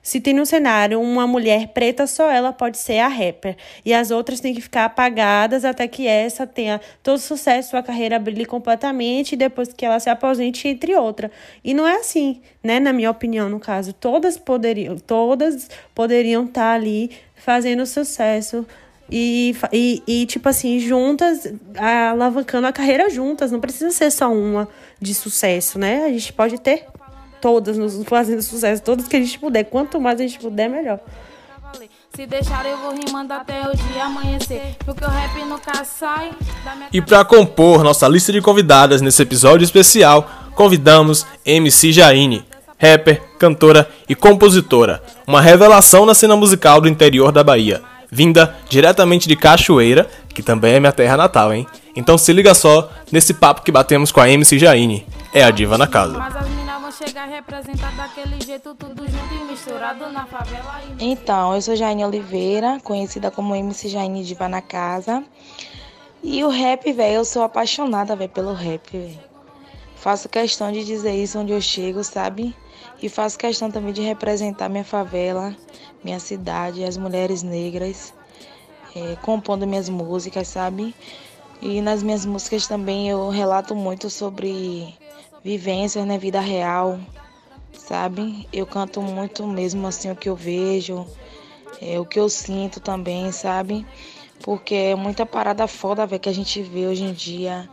se tem no cenário uma mulher preta, só ela pode ser a rapper. E as outras têm que ficar apagadas até que essa tenha todo sucesso, sua carreira brilhe completamente e depois que ela se aposente, entre outra. E não é assim, né? Na minha opinião, no caso. Todas poderiam, todas poderiam estar tá ali fazendo sucesso. E, e, e, tipo assim, juntas, alavancando a carreira juntas. Não precisa ser só uma de sucesso, né? A gente pode ter todas nos fazendo sucesso, todas que a gente puder. Quanto mais a gente puder, melhor. Se deixar eu vou rimando até o dia amanhecer, porque o rap nunca sai. E para compor nossa lista de convidadas nesse episódio especial, convidamos MC Jaine, rapper, cantora e compositora, uma revelação na cena musical do interior da Bahia. vinda diretamente de Cachoeira, que também é minha terra natal, hein? Então se liga só nesse papo que batemos com a MC Jaine. É a diva na casa. Representadas daquele jeito, tudo junto e misturado na favela. Então, eu sou Jaine Oliveira, conhecida como MC Jaine Diva na Casa. E o rap, velho, eu sou apaixonada, velho, pelo rap. Faço questão de dizer isso onde eu chego, sabe? E faço questão também de representar minha favela, minha cidade, as mulheres negras, é, compondo minhas músicas, sabe? E nas minhas músicas também eu relato muito sobre vivências na vida real, sabe? Eu canto muito mesmo assim o que eu vejo, é, o que eu sinto também, sabe? Porque é muita parada foda véio, que a gente vê hoje em dia.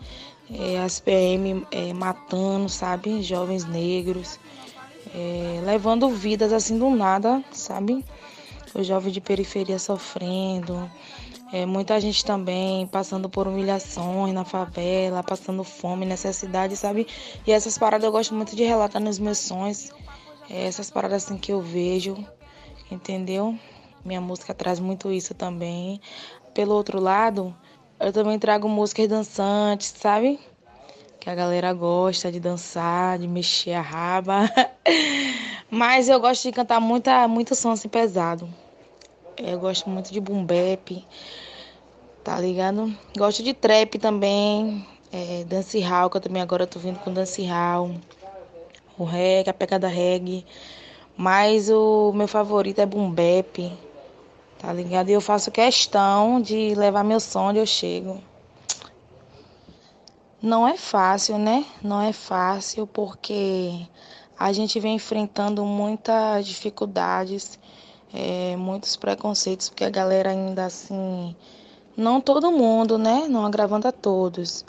É, as PM é, matando, sabe? Jovens negros, é, levando vidas assim do nada, sabe? Os jovens de periferia sofrendo, é, muita gente também passando por humilhações na favela, passando fome, necessidade, sabe? E essas paradas eu gosto muito de relatar nos meus sonhos. É, essas paradas assim que eu vejo, entendeu? Minha música traz muito isso também. Pelo outro lado, eu também trago músicas dançantes, sabe? Que a galera gosta de dançar, de mexer a raba. Mas eu gosto de cantar muita, muito som assim pesado. Eu gosto muito de boom bap, tá ligado? Gosto de trap também, é, dancehall, que eu também agora tô vindo com dancehall, o reggae, a pegada reggae. Mas o meu favorito é boom bap, tá ligado? E eu faço questão de levar meu som onde eu chego. Não é fácil, né? Não é fácil porque a gente vem enfrentando muitas dificuldades é, muitos preconceitos, porque a galera ainda assim, não todo mundo, né? Não agravando a todos,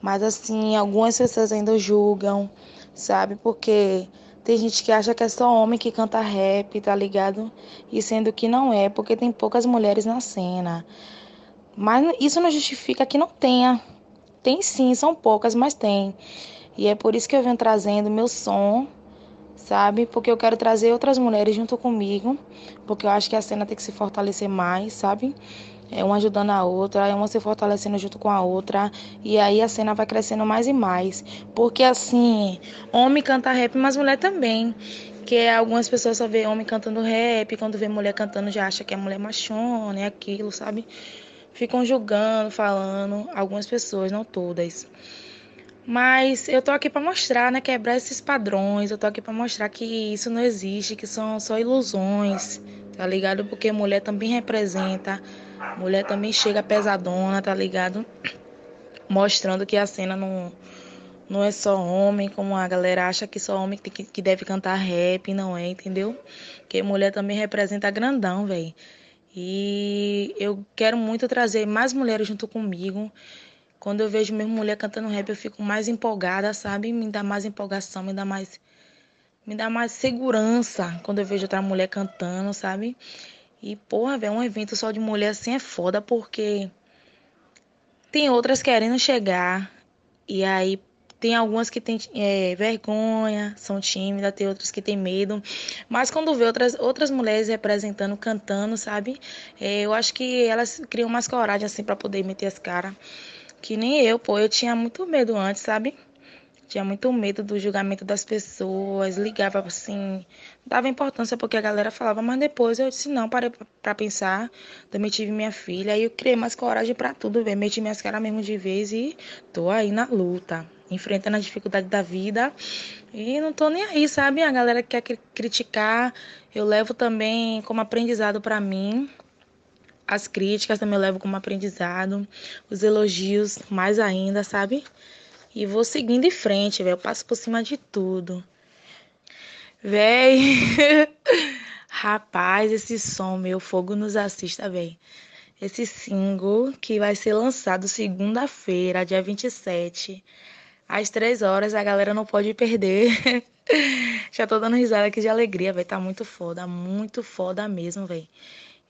mas assim, algumas pessoas ainda julgam, sabe? Porque tem gente que acha que é só homem que canta rap, tá ligado? E sendo que não é, porque tem poucas mulheres na cena. Mas isso não justifica que não tenha. Tem sim, são poucas, mas tem. E é por isso que eu venho trazendo meu som sabe? Porque eu quero trazer outras mulheres junto comigo, porque eu acho que a cena tem que se fortalecer mais, sabe? É uma ajudando a outra, é uma se fortalecendo junto com a outra, e aí a cena vai crescendo mais e mais. Porque assim, homem canta rap, mas mulher também. Que algumas pessoas só vê homem cantando rap, quando vê mulher cantando já acha que é mulher machona, é aquilo, sabe? Ficam julgando, falando, algumas pessoas, não todas. Mas eu tô aqui para mostrar, né, quebrar esses padrões. Eu tô aqui para mostrar que isso não existe, que são só ilusões, tá ligado? Porque mulher também representa, mulher também chega pesadona, tá ligado? Mostrando que a cena não não é só homem, como a galera acha que só homem que, que deve cantar rap, não é, entendeu? Que mulher também representa grandão, velho. E eu quero muito trazer mais mulheres junto comigo. Quando eu vejo mesmo mulher cantando rap, eu fico mais empolgada, sabe? Me dá mais empolgação, me dá mais me dá mais segurança quando eu vejo outra mulher cantando, sabe? E, porra, velho, um evento só de mulher assim é foda porque tem outras querendo chegar e aí tem algumas que têm é, vergonha, são tímidas, tem outras que têm medo. Mas quando vê outras, outras mulheres representando, cantando, sabe? É, eu acho que elas criam mais coragem, assim, para poder meter as caras. Que nem eu, pô, eu tinha muito medo antes, sabe? Tinha muito medo do julgamento das pessoas, ligava assim, dava importância porque a galera falava, mas depois eu disse não, parei pra pensar, também tive minha filha, aí eu criei mais coragem para tudo, ver, meti minhas caras mesmo de vez e tô aí na luta, enfrentando as dificuldades da vida e não tô nem aí, sabe? A galera que quer criticar, eu levo também como aprendizado para mim, as críticas também levo como aprendizado, os elogios mais ainda, sabe? E vou seguindo em frente, velho. Passo por cima de tudo. Véi. Rapaz, esse som, meu fogo nos assista, véi. Esse single que vai ser lançado segunda-feira, dia 27. Às três horas, a galera não pode perder. Já tô dando risada aqui de alegria, velho. Tá muito foda, muito foda mesmo, velho.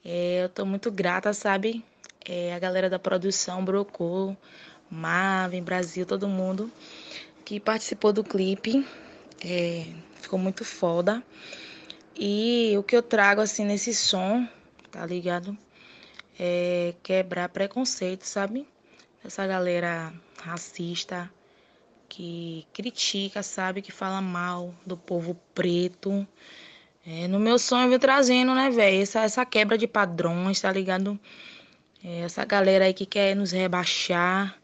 É, eu tô muito grata, sabe? É, a galera da produção, Brocô, Marvin, Brasil, todo mundo que participou do clipe. É, ficou muito foda. E o que eu trago assim nesse som, tá ligado? é quebrar preconceito, sabe? Essa galera racista que critica, sabe? Que fala mal do povo preto. É, no meu sonho eu vim trazendo, né, velho? Essa, essa quebra de padrões, tá ligado? É, essa galera aí que quer nos rebaixar,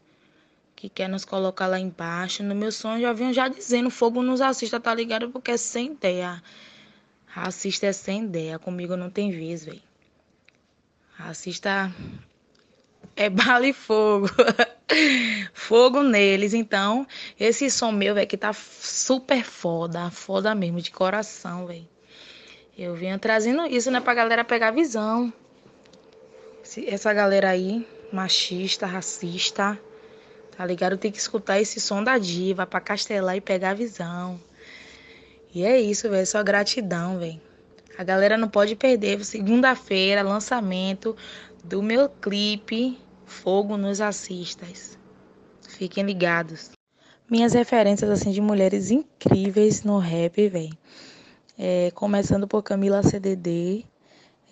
que quer nos colocar lá embaixo. No meu sonho já vinham já dizendo, fogo nos assista, tá ligado? Porque é sem ideia. Racista é sem ideia. Comigo não tem vez, velho. Racista é bala e fogo. fogo neles. Então, esse som meu, velho, que tá super foda. Foda mesmo, de coração, velho. Eu venho trazendo isso, né, pra galera pegar visão. Essa galera aí, machista, racista, tá ligado? Tem que escutar esse som da diva pra castelar e pegar visão. E é isso, velho, só gratidão, velho. A galera não pode perder. Segunda-feira, lançamento do meu clipe Fogo nos Assistas. Fiquem ligados. Minhas referências assim de mulheres incríveis no rap, velho. É, começando por Camila CDD,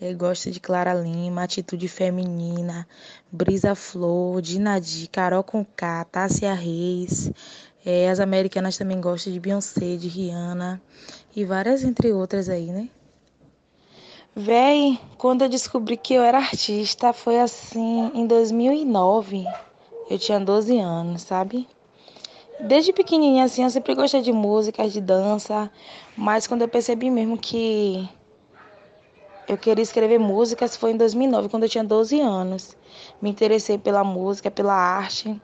é, gosto de Clara Lima, Atitude Feminina, Brisa Flor, Dinadi, Carol Conká, Tássia Reis. É, as americanas também gostam de Beyoncé, de Rihanna e várias entre outras aí, né? Véi, quando eu descobri que eu era artista, foi assim, em 2009. Eu tinha 12 anos, sabe? Desde pequenininha, assim, eu sempre gostei de música, de dança, mas quando eu percebi mesmo que eu queria escrever músicas foi em 2009, quando eu tinha 12 anos. Me interessei pela música, pela arte,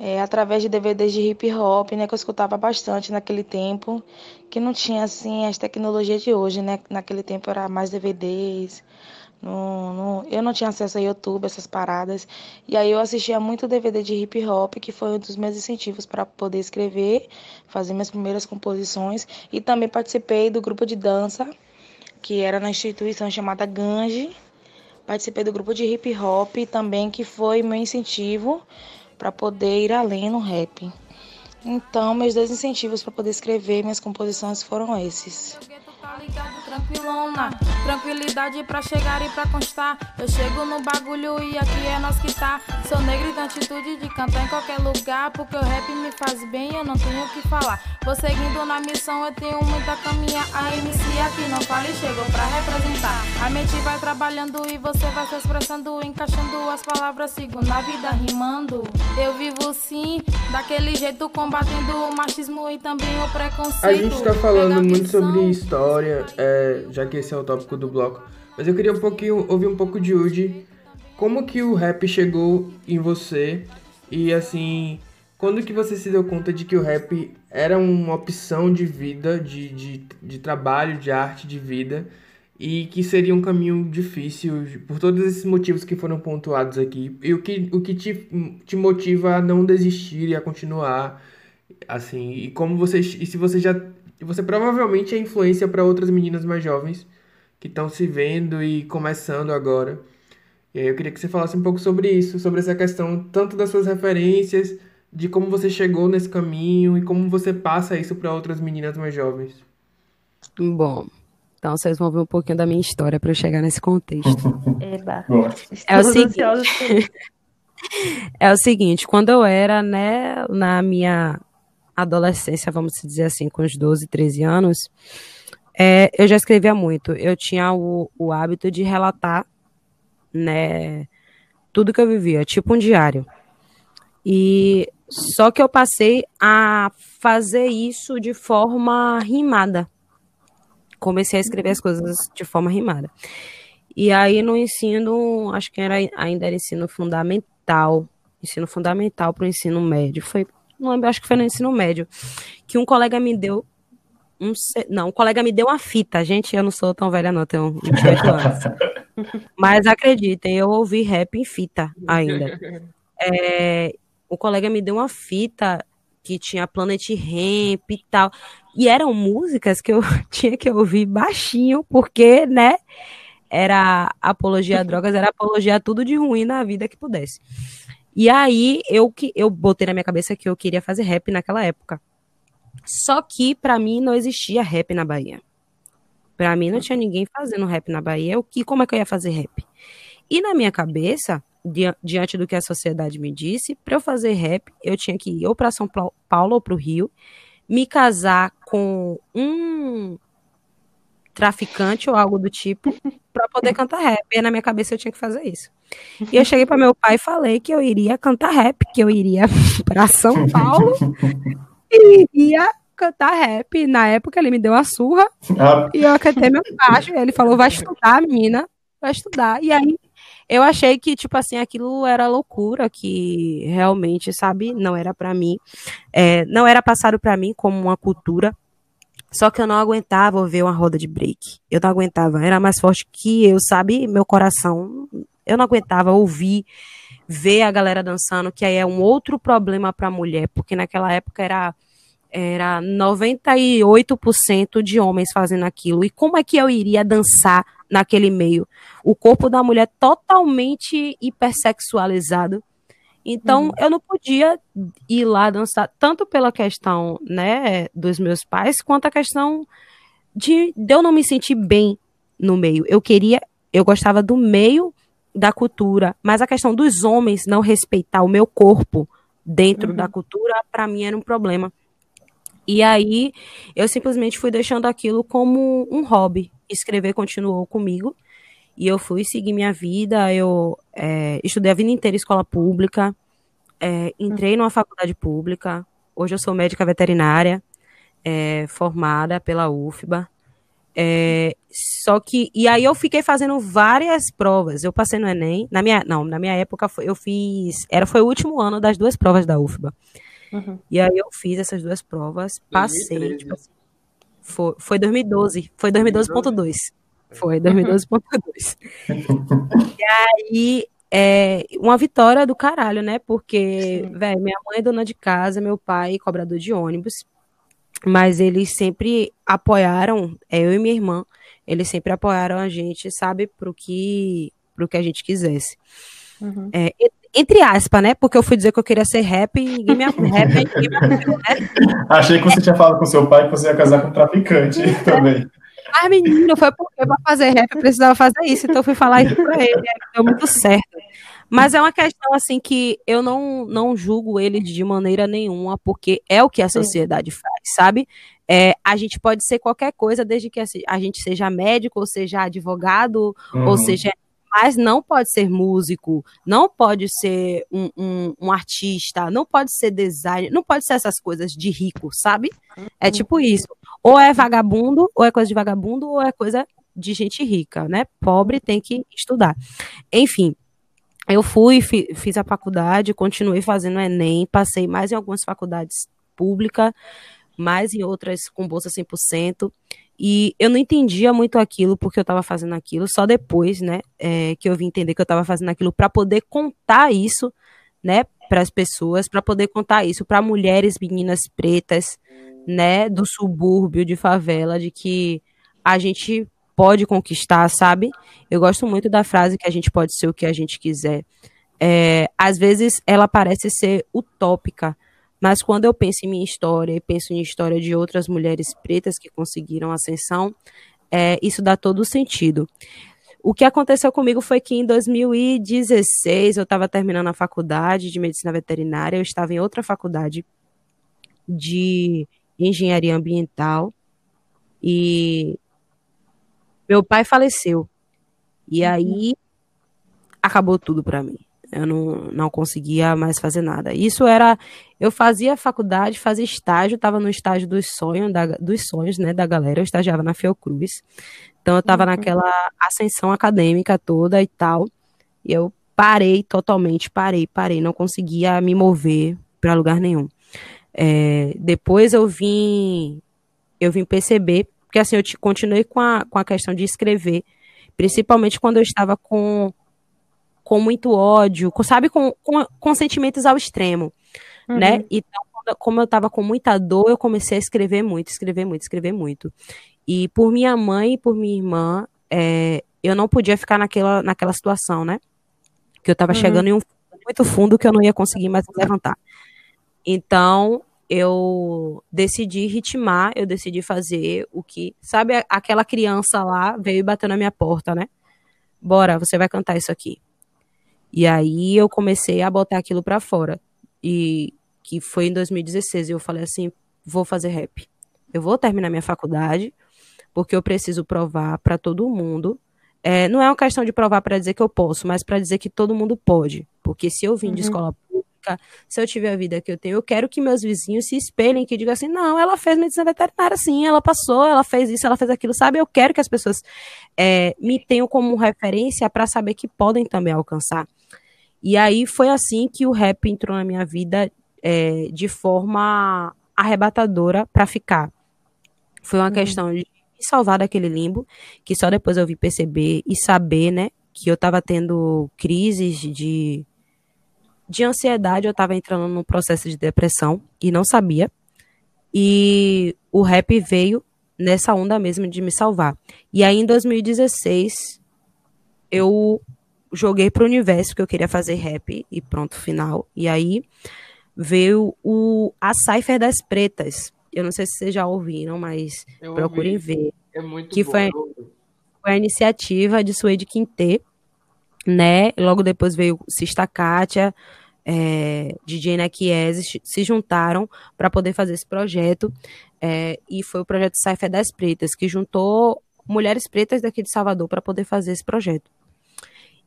é, através de DVDs de hip hop, né, que eu escutava bastante naquele tempo, que não tinha assim as tecnologias de hoje, né? Naquele tempo era mais DVDs, não, não, eu não tinha acesso a YouTube, essas paradas. E aí eu assistia muito DVD de hip hop, que foi um dos meus incentivos para poder escrever, fazer minhas primeiras composições. E também participei do grupo de dança, que era na instituição chamada Gange. Participei do grupo de hip hop também, que foi meu incentivo para poder ir além no rap. Então, meus dois incentivos para poder escrever minhas composições foram esses ligado, tranquilona. Tranquilidade pra chegar e pra constar. Eu chego no bagulho e aqui é nós que tá. Sou negro e tenho atitude de cantar em qualquer lugar. Porque o rap me faz bem, eu não tenho o que falar. Vou seguindo na missão, eu tenho muita caminha. A MC aqui não fala e chegou pra representar. A mente vai trabalhando e você vai se expressando, encaixando as palavras, sigo na vida rimando. Eu vivo sim, daquele jeito, combatendo o machismo e também o preconceito. A gente tá falando muito sobre história é, já que esse é o tópico do bloco. Mas eu queria um pouquinho ouvir um pouco de Udi. Como que o rap chegou em você? E assim, quando que você se deu conta de que o rap era uma opção de vida, de, de, de trabalho, de arte, de vida, e que seria um caminho difícil por todos esses motivos que foram pontuados aqui? E o que, o que te, te motiva a não desistir e a continuar? Assim, e como você. E se você já e você provavelmente é influência para outras meninas mais jovens que estão se vendo e começando agora. E aí eu queria que você falasse um pouco sobre isso, sobre essa questão tanto das suas referências, de como você chegou nesse caminho e como você passa isso para outras meninas mais jovens. Bom, então vocês vão ver um pouquinho da minha história para eu chegar nesse contexto. Eba. É o seguinte. é o seguinte, quando eu era, né, na minha adolescência, vamos dizer assim, com os 12, 13 anos, é, eu já escrevia muito. Eu tinha o, o hábito de relatar, né, tudo que eu vivia, tipo um diário. E só que eu passei a fazer isso de forma rimada. Comecei a escrever as coisas de forma rimada. E aí no ensino, acho que era ainda era ensino fundamental, ensino fundamental para o ensino médio, foi não lembro, acho que foi no ensino médio, que um colega me deu um, não, um colega me deu uma fita, gente, eu não sou tão velha não, tenho 28 anos. Mas acreditem, eu ouvi rap em fita ainda. É, o colega me deu uma fita que tinha Planet Ramp e tal. E eram músicas que eu tinha que ouvir baixinho, porque, né, era apologia a drogas, era apologia a tudo de ruim na vida que pudesse. E aí eu que eu botei na minha cabeça que eu queria fazer rap naquela época. Só que para mim não existia rap na Bahia. Para mim não tinha ninguém fazendo rap na Bahia. O que como é que eu ia fazer rap? E na minha cabeça, di diante do que a sociedade me disse, para eu fazer rap, eu tinha que ir ou para São Paulo ou para o Rio, me casar com um traficante ou algo do tipo para poder cantar rap. E na minha cabeça eu tinha que fazer isso. E eu cheguei para meu pai e falei que eu iria cantar rap, que eu iria para São Paulo e iria cantar rap. Na época ele me deu uma surra ah. e eu cantei meu baixo. Ele falou: vai estudar, menina, vai estudar. E aí eu achei que, tipo assim, aquilo era loucura, que realmente, sabe, não era para mim. É, não era passado para mim como uma cultura. Só que eu não aguentava ver uma roda de break. Eu não aguentava. Era mais forte que eu, sabe? Meu coração. Eu não aguentava ouvir, ver a galera dançando, que aí é um outro problema para a mulher, porque naquela época era era 98% de homens fazendo aquilo. E como é que eu iria dançar naquele meio? O corpo da mulher totalmente hipersexualizado. Então, uhum. eu não podia ir lá dançar, tanto pela questão, né, dos meus pais, quanto a questão de, de eu não me sentir bem no meio. Eu queria, eu gostava do meio da cultura, mas a questão dos homens não respeitar o meu corpo dentro uhum. da cultura, para mim era um problema. E aí eu simplesmente fui deixando aquilo como um hobby. Escrever continuou comigo. E eu fui seguir minha vida. Eu é, estudei a vida inteira em escola pública. É, entrei numa faculdade pública. Hoje eu sou médica veterinária, é, formada pela UFBA. É, só que e aí eu fiquei fazendo várias provas. Eu passei no Enem. Na minha não, na minha época eu fiz era foi o último ano das duas provas da UFBA. Uhum. E aí eu fiz essas duas provas, passei. Tipo, assim, foi, foi 2012. Foi 2012.2. Foi 2012.2. e aí, é uma vitória do caralho, né? Porque, velho, minha mãe é dona de casa, meu pai é cobrador de ônibus. Mas eles sempre apoiaram, é, eu e minha irmã, eles sempre apoiaram a gente, sabe, pro que, pro que a gente quisesse. Uhum. É, entre aspas, né? Porque eu fui dizer que eu queria ser rap e ninguém me rap, ninguém me né? Achei que você tinha falado com seu pai que você ia casar com um traficante também. Mas, menino, foi porque pra fazer rap eu precisava fazer isso, então eu fui falar isso pra ele, deu muito certo. Mas é uma questão, assim, que eu não, não julgo ele de maneira nenhuma, porque é o que a sociedade faz, sabe? É, a gente pode ser qualquer coisa, desde que a gente seja médico, ou seja advogado, uhum. ou seja mas não pode ser músico, não pode ser um, um, um, artista, não pode ser designer, não pode ser essas coisas de rico, sabe? É uhum. tipo isso. Ou é vagabundo, ou é coisa de vagabundo, ou é coisa de gente rica, né? Pobre tem que estudar. Enfim, eu fui, fiz a faculdade, continuei fazendo Enem, passei mais em algumas faculdades públicas, mais em outras com bolsa 100%. E eu não entendia muito aquilo porque eu estava fazendo aquilo, só depois, né, é, que eu vim entender que eu estava fazendo aquilo para poder contar isso, né, para as pessoas, para poder contar isso para mulheres, meninas pretas, né, do subúrbio, de favela, de que a gente pode conquistar, sabe? Eu gosto muito da frase que a gente pode ser o que a gente quiser. É, às vezes ela parece ser utópica, mas quando eu penso em minha história e penso em história de outras mulheres pretas que conseguiram ascensão, é, isso dá todo o sentido. O que aconteceu comigo foi que em 2016 eu estava terminando a faculdade de medicina veterinária, eu estava em outra faculdade de engenharia ambiental e meu pai faleceu. E uhum. aí acabou tudo para mim. Eu não, não conseguia mais fazer nada. Isso era. Eu fazia faculdade, fazia estágio, estava no estágio dos sonhos, da, dos sonhos, né, da galera. Eu estagiava na Fiocruz. Então eu estava uhum. naquela ascensão acadêmica toda e tal. E eu parei totalmente, parei, parei. Não conseguia me mover para lugar nenhum. É, depois eu vim. Eu vim perceber, porque assim, eu te, continuei com a, com a questão de escrever, principalmente quando eu estava com com muito ódio, com, sabe, com, com, com, sentimentos ao extremo, né? uhum. né? Então, como eu tava com muita dor, eu comecei a escrever muito, escrever muito, escrever muito. E por minha mãe e por minha irmã, é, eu não podia ficar naquela, naquela situação, né? Que eu tava uhum. chegando em um muito fundo que eu não ia conseguir mais levantar. Então, eu decidi ritmar, eu decidi fazer o que, sabe, aquela criança lá veio e bateu na minha porta, né? bora, você vai cantar isso aqui. E aí eu comecei a botar aquilo pra fora. E que foi em 2016. E eu falei assim: vou fazer rap. Eu vou terminar minha faculdade, porque eu preciso provar para todo mundo. É, não é uma questão de provar para dizer que eu posso, mas para dizer que todo mundo pode. Porque se eu vim uhum. de escola se eu tiver a vida que eu tenho, eu quero que meus vizinhos se espelhem, que digam assim: não, ela fez medicina veterinária, sim, ela passou, ela fez isso, ela fez aquilo, sabe? Eu quero que as pessoas é, me tenham como referência para saber que podem também alcançar. E aí foi assim que o rap entrou na minha vida é, de forma arrebatadora para ficar. Foi uma uhum. questão de me salvar daquele limbo, que só depois eu vi perceber e saber, né, que eu estava tendo crises de, de ansiedade, eu estava entrando num processo de depressão e não sabia. E o rap veio nessa onda mesmo de me salvar. E aí em 2016 eu joguei pro universo que eu queria fazer rap e pronto, final. E aí veio o A Cypher das Pretas. Eu não sei se vocês já ouviram, mas eu procurem ouvi. ver. É muito que bom. Foi, foi a iniciativa de Suede Quintet, né? Logo depois veio Sista Kátia, é, DJ Nequiese, se juntaram para poder fazer esse projeto. É, e foi o projeto Cypher das Pretas, que juntou mulheres pretas daqui de Salvador para poder fazer esse projeto.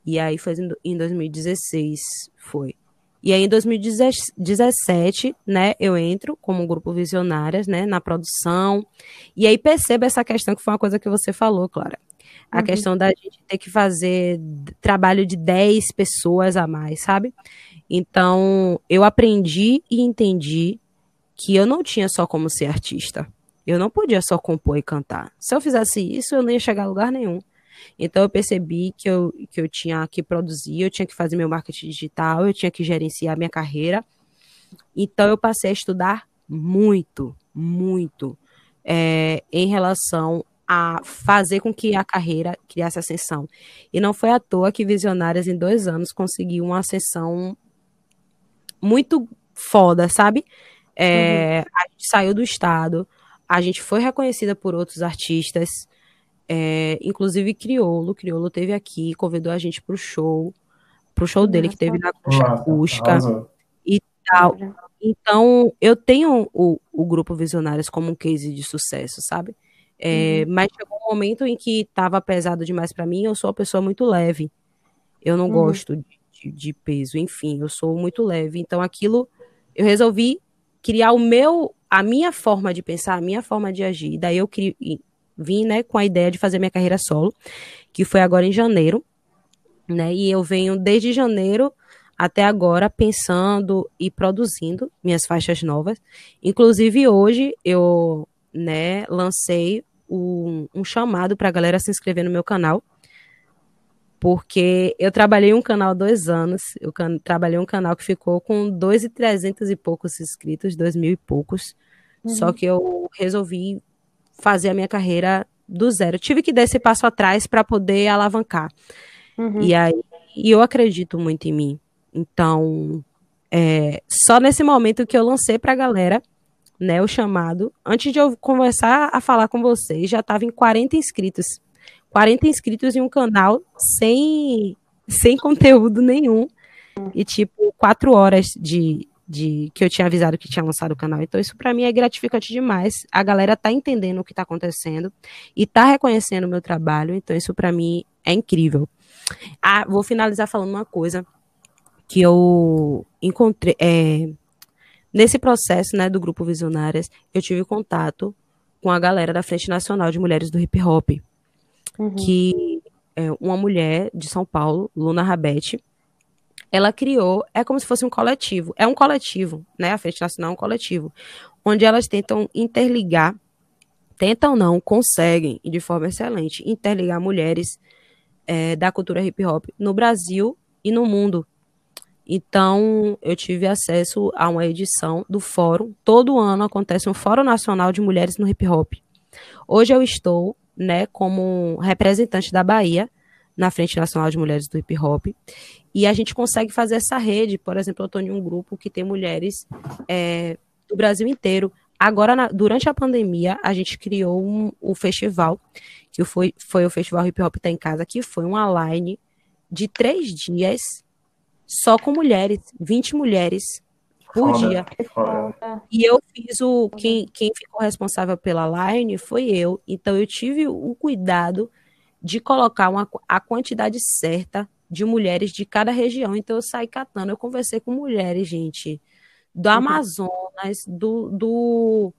E aí foi em 2016, foi. E aí em 2017, né, eu entro como grupo Visionárias, né, na produção. E aí percebo essa questão que foi uma coisa que você falou, Clara. A uhum. questão da gente ter que fazer trabalho de 10 pessoas a mais, sabe? Então, eu aprendi e entendi que eu não tinha só como ser artista. Eu não podia só compor e cantar. Se eu fizesse isso, eu não ia chegar a lugar nenhum. Então eu percebi que eu, que eu tinha que produzir, eu tinha que fazer meu marketing digital, eu tinha que gerenciar minha carreira. Então eu passei a estudar muito, muito é, em relação a fazer com que a carreira criasse ascensão. E não foi à toa que Visionárias, em dois anos, conseguiu uma ascensão muito foda, sabe? É, uhum. A gente saiu do estado, a gente foi reconhecida por outros artistas, é, inclusive Criolo, Criolo teve aqui, convidou a gente pro show, pro show dele que teve na Concha Acústica e tal. Então, eu tenho o, o grupo Visionários como um case de sucesso, sabe? É, uhum. Mas chegou um momento em que estava pesado demais para mim. Eu sou uma pessoa muito leve. Eu não uhum. gosto de, de, de, peso, enfim, eu sou muito leve. Então, aquilo eu resolvi criar o meu, a minha forma de pensar, a minha forma de agir. Daí eu cri, vim, né, com a ideia de fazer minha carreira solo, que foi agora em janeiro, né? E eu venho desde janeiro até agora pensando e produzindo minhas faixas novas. Inclusive hoje eu, né, lancei um, um chamado para a galera se inscrever no meu canal, porque eu trabalhei um canal há dois anos, eu can trabalhei um canal que ficou com dois e trezentos e poucos inscritos, dois mil e poucos, uhum. só que eu resolvi fazer a minha carreira do zero. Eu tive que dar esse passo atrás para poder alavancar. Uhum. E aí, e eu acredito muito em mim. Então, é, só nesse momento que eu lancei para a galera, né, o chamado, antes de eu começar a falar com vocês, já estava em 40 inscritos. 40 inscritos em um canal sem, sem conteúdo nenhum. E, tipo, quatro horas de, de que eu tinha avisado que tinha lançado o canal. Então isso para mim é gratificante demais. A galera tá entendendo o que tá acontecendo e tá reconhecendo o meu trabalho. Então isso para mim é incrível. Ah, vou finalizar falando uma coisa que eu encontrei é, nesse processo, né, do grupo Visionárias. Eu tive contato com a galera da Frente Nacional de Mulheres do Hip Hop, uhum. que é uma mulher de São Paulo, Luna Rabete, ela criou, é como se fosse um coletivo, é um coletivo, né? A Frente Nacional é um coletivo, onde elas tentam interligar, tentam não, conseguem, e de forma excelente, interligar mulheres é, da cultura hip hop no Brasil e no mundo. Então, eu tive acesso a uma edição do fórum. Todo ano acontece um Fórum Nacional de Mulheres no Hip Hop. Hoje eu estou, né, como representante da Bahia na Frente Nacional de Mulheres do Hip Hop. E a gente consegue fazer essa rede. Por exemplo, eu estou em um grupo que tem mulheres é, do Brasil inteiro. agora, na, durante a pandemia, a gente criou um, o festival, que foi, foi o Festival Hip Hop Tá em Casa, que foi uma line de três dias só com mulheres, 20 mulheres por Foda, dia. foda. E eu fiz o. Quem, quem ficou responsável pela line foi eu. Então eu tive o cuidado de colocar uma, a quantidade certa de mulheres de cada região. Então eu saí catando. Eu conversei com mulheres, gente, do Amazonas, do, do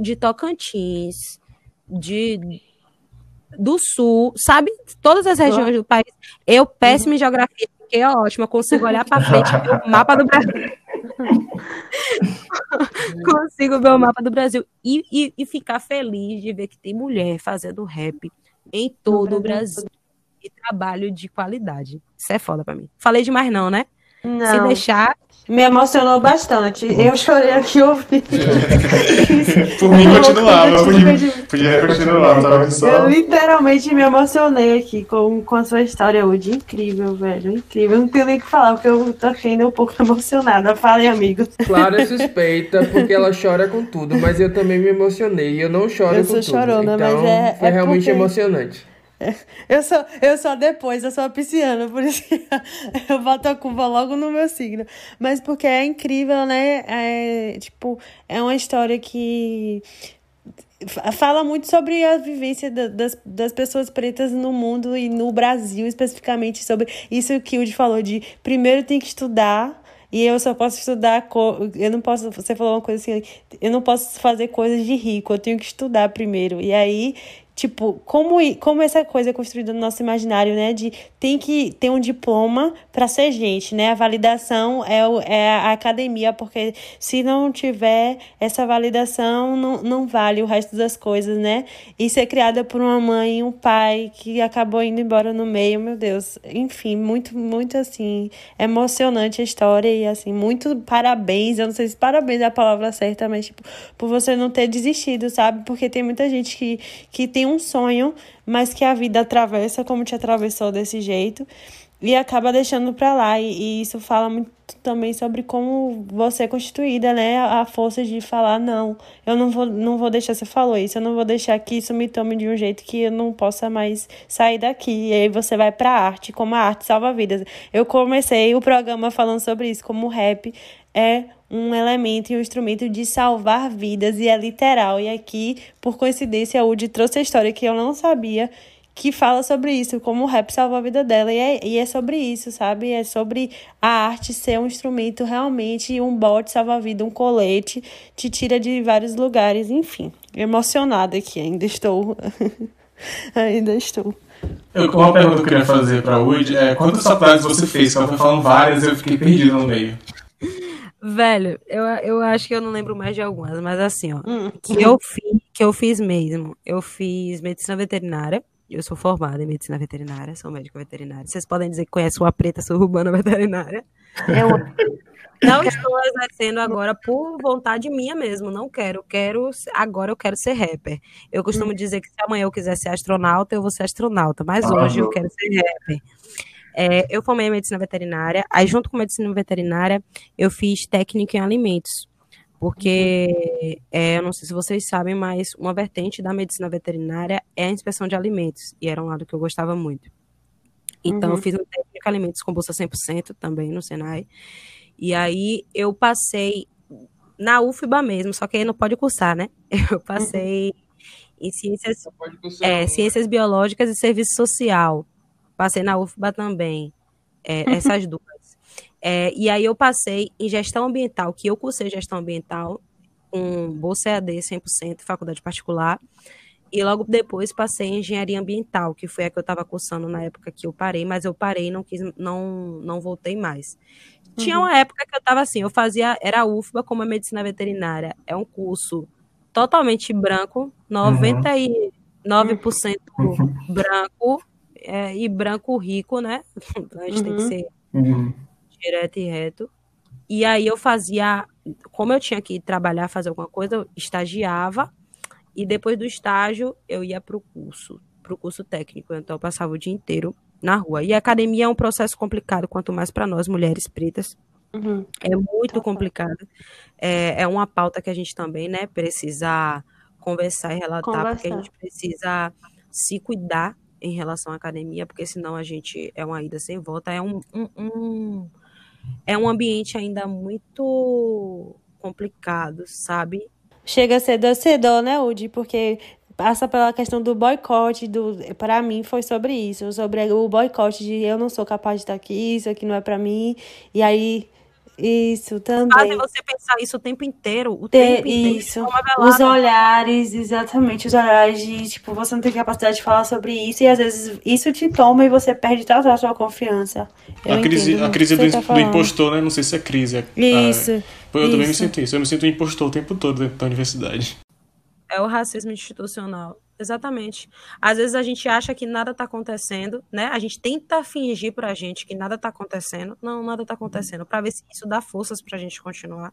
de Tocantins, de do sul, sabe? Todas as regiões do país. Eu, péssima em geografia, fiquei ótima. Eu consigo olhar para frente e ver o mapa do Brasil. consigo ver o mapa do Brasil e, e, e ficar feliz de ver que tem mulher fazendo rap em todo o Brasil e trabalho de qualidade. Isso é foda pra mim. Falei demais não, né? Se Não. deixar, Me emocionou bastante. Eu chorei aqui ouvindo. Por mim, continuava. Eu Podia, podia continuar, tava Eu só. literalmente me emocionei aqui com, com a sua história hoje. Incrível, velho. Incrível. Eu não tenho nem o que falar, porque eu tô ainda um pouco emocionada. Falem, amigos. Clara é suspeita porque ela chora com tudo, mas eu também me emocionei e eu não choro Eu com sou tudo. chorona, então, mas é- foi é realmente porque- emocionante. Eu sou, eu sou depois, eu sou a pisciana, por isso que eu boto a culpa logo no meu signo. Mas porque é incrível, né? É, tipo, é uma história que fa- fala muito sobre a vivência da- das, das pessoas pretas no mundo e no Brasil, especificamente sobre isso que o Woody falou de primeiro tem que estudar. E eu só posso estudar, eu não posso, você falou uma coisa assim, eu não posso fazer coisas de rico, eu tenho que estudar primeiro. E aí, tipo, como, como essa coisa é construída no nosso imaginário, né? De tem que ter um diploma para ser gente, né? A validação é, o, é a academia, porque se não tiver essa validação, não, não vale o resto das coisas, né? E ser criada por uma mãe e um pai que acabou indo embora no meio, meu Deus. Enfim, muito, muito assim, emocionante a história e assim, muito parabéns. Eu não sei se parabéns é a palavra certa, mas tipo, por você não ter desistido, sabe? Porque tem muita gente que, que tem um sonho, mas que a vida atravessa como te atravessou desse jeito e acaba deixando pra lá. E, e isso fala muito também sobre como você é constituída, né? A força de falar, não, eu não vou, não vou deixar, você falou isso, eu não vou deixar que isso me tome de um jeito que eu não possa mais sair daqui. E aí você vai pra arte, como a arte salva vidas. Eu comecei o programa falando sobre isso, como o rap é um elemento e um instrumento de salvar vidas, e é literal. E aqui, por coincidência, a Udi trouxe a história que eu não sabia, que fala sobre isso, como o rap salva a vida dela. E é, e é sobre isso, sabe? É sobre a arte ser um instrumento realmente, um bote salva-vida, um colete, te tira de vários lugares, enfim. Emocionada aqui, ainda estou. ainda estou. Eu, uma pergunta que eu queria fazer pra Wood é quantas faculdades você fez? Ela foi falando várias eu fiquei perdido no meio. Velho, eu, eu acho que eu não lembro mais de algumas, mas assim, ó, que eu fiz, que eu fiz mesmo. Eu fiz medicina veterinária. Eu sou formada em medicina veterinária, sou médico veterinário. Vocês podem dizer que conhecem uma preta suburbana veterinária. É uma... Não estou exercendo agora por vontade minha mesmo. Não quero. Quero agora eu quero ser rapper. Eu costumo dizer que se amanhã eu quiser ser astronauta, eu vou ser astronauta. Mas hoje eu quero ser rapper. É, eu formei medicina veterinária. Aí, junto com medicina veterinária, eu fiz técnica em alimentos. Porque, é, eu não sei se vocês sabem, mas uma vertente da medicina veterinária é a inspeção de alimentos. E era um lado que eu gostava muito. Então, eu fiz um técnico em alimentos com bolsa 100% também no Senai. E aí, eu passei na UFBA mesmo, só que aí não pode cursar, né? Eu passei em ciências cursar é, ciências biológicas e serviço social. Passei na UFBA também. É, essas duas. É, e aí eu passei em gestão ambiental, que eu cursei gestão ambiental com bolsa EAD 100%, faculdade particular. E logo depois passei em engenharia ambiental, que foi a que eu estava cursando na época que eu parei, mas eu parei, não quis, não, não voltei mais. Tinha uma época que eu estava assim, eu fazia, era a UFBA como a medicina veterinária, é um curso totalmente branco, 99% branco, é, e branco rico, né? Então a gente tem que Uhum. ser Uhum. direto e reto. E aí eu fazia, como eu tinha que trabalhar, fazer alguma coisa, eu estagiava e depois do estágio eu ia para o curso, para o curso técnico. Então eu passava o dia inteiro na rua. E a academia é um processo complicado, quanto mais para nós mulheres pretas, Uhum. É muito tá complicado. É, é uma pauta que a gente também, né, precisa conversar e relatar, conversar. porque a gente precisa se cuidar em relação à academia, porque senão a gente é uma ida sem volta. É um, um, um é um ambiente ainda muito complicado, sabe? Chega a ser docedor, né, Udi? Porque passa pela questão do boicote, do para mim foi sobre isso, sobre o boicote de eu não sou capaz de estar aqui, isso aqui não é para mim. E aí isso também. Fazem você pensar isso o tempo inteiro. O tempo inteiro. Isso. Os olhares, exatamente. Os olhares de, tipo, você não tem capacidade de falar sobre isso. E às vezes isso te toma e você perde toda a sua confiança. Eu a crise, a crise do, tá do, impostor, né? Não sei se é crise. É, isso. É, eu isso. também me sinto isso. Eu me sinto um impostor o tempo todo dentro da universidade. É o racismo institucional. Exatamente. Às vezes a gente acha que nada está acontecendo, né? A gente tenta fingir pra gente que nada está acontecendo. Não, nada está acontecendo, para ver se isso dá forças pra gente continuar.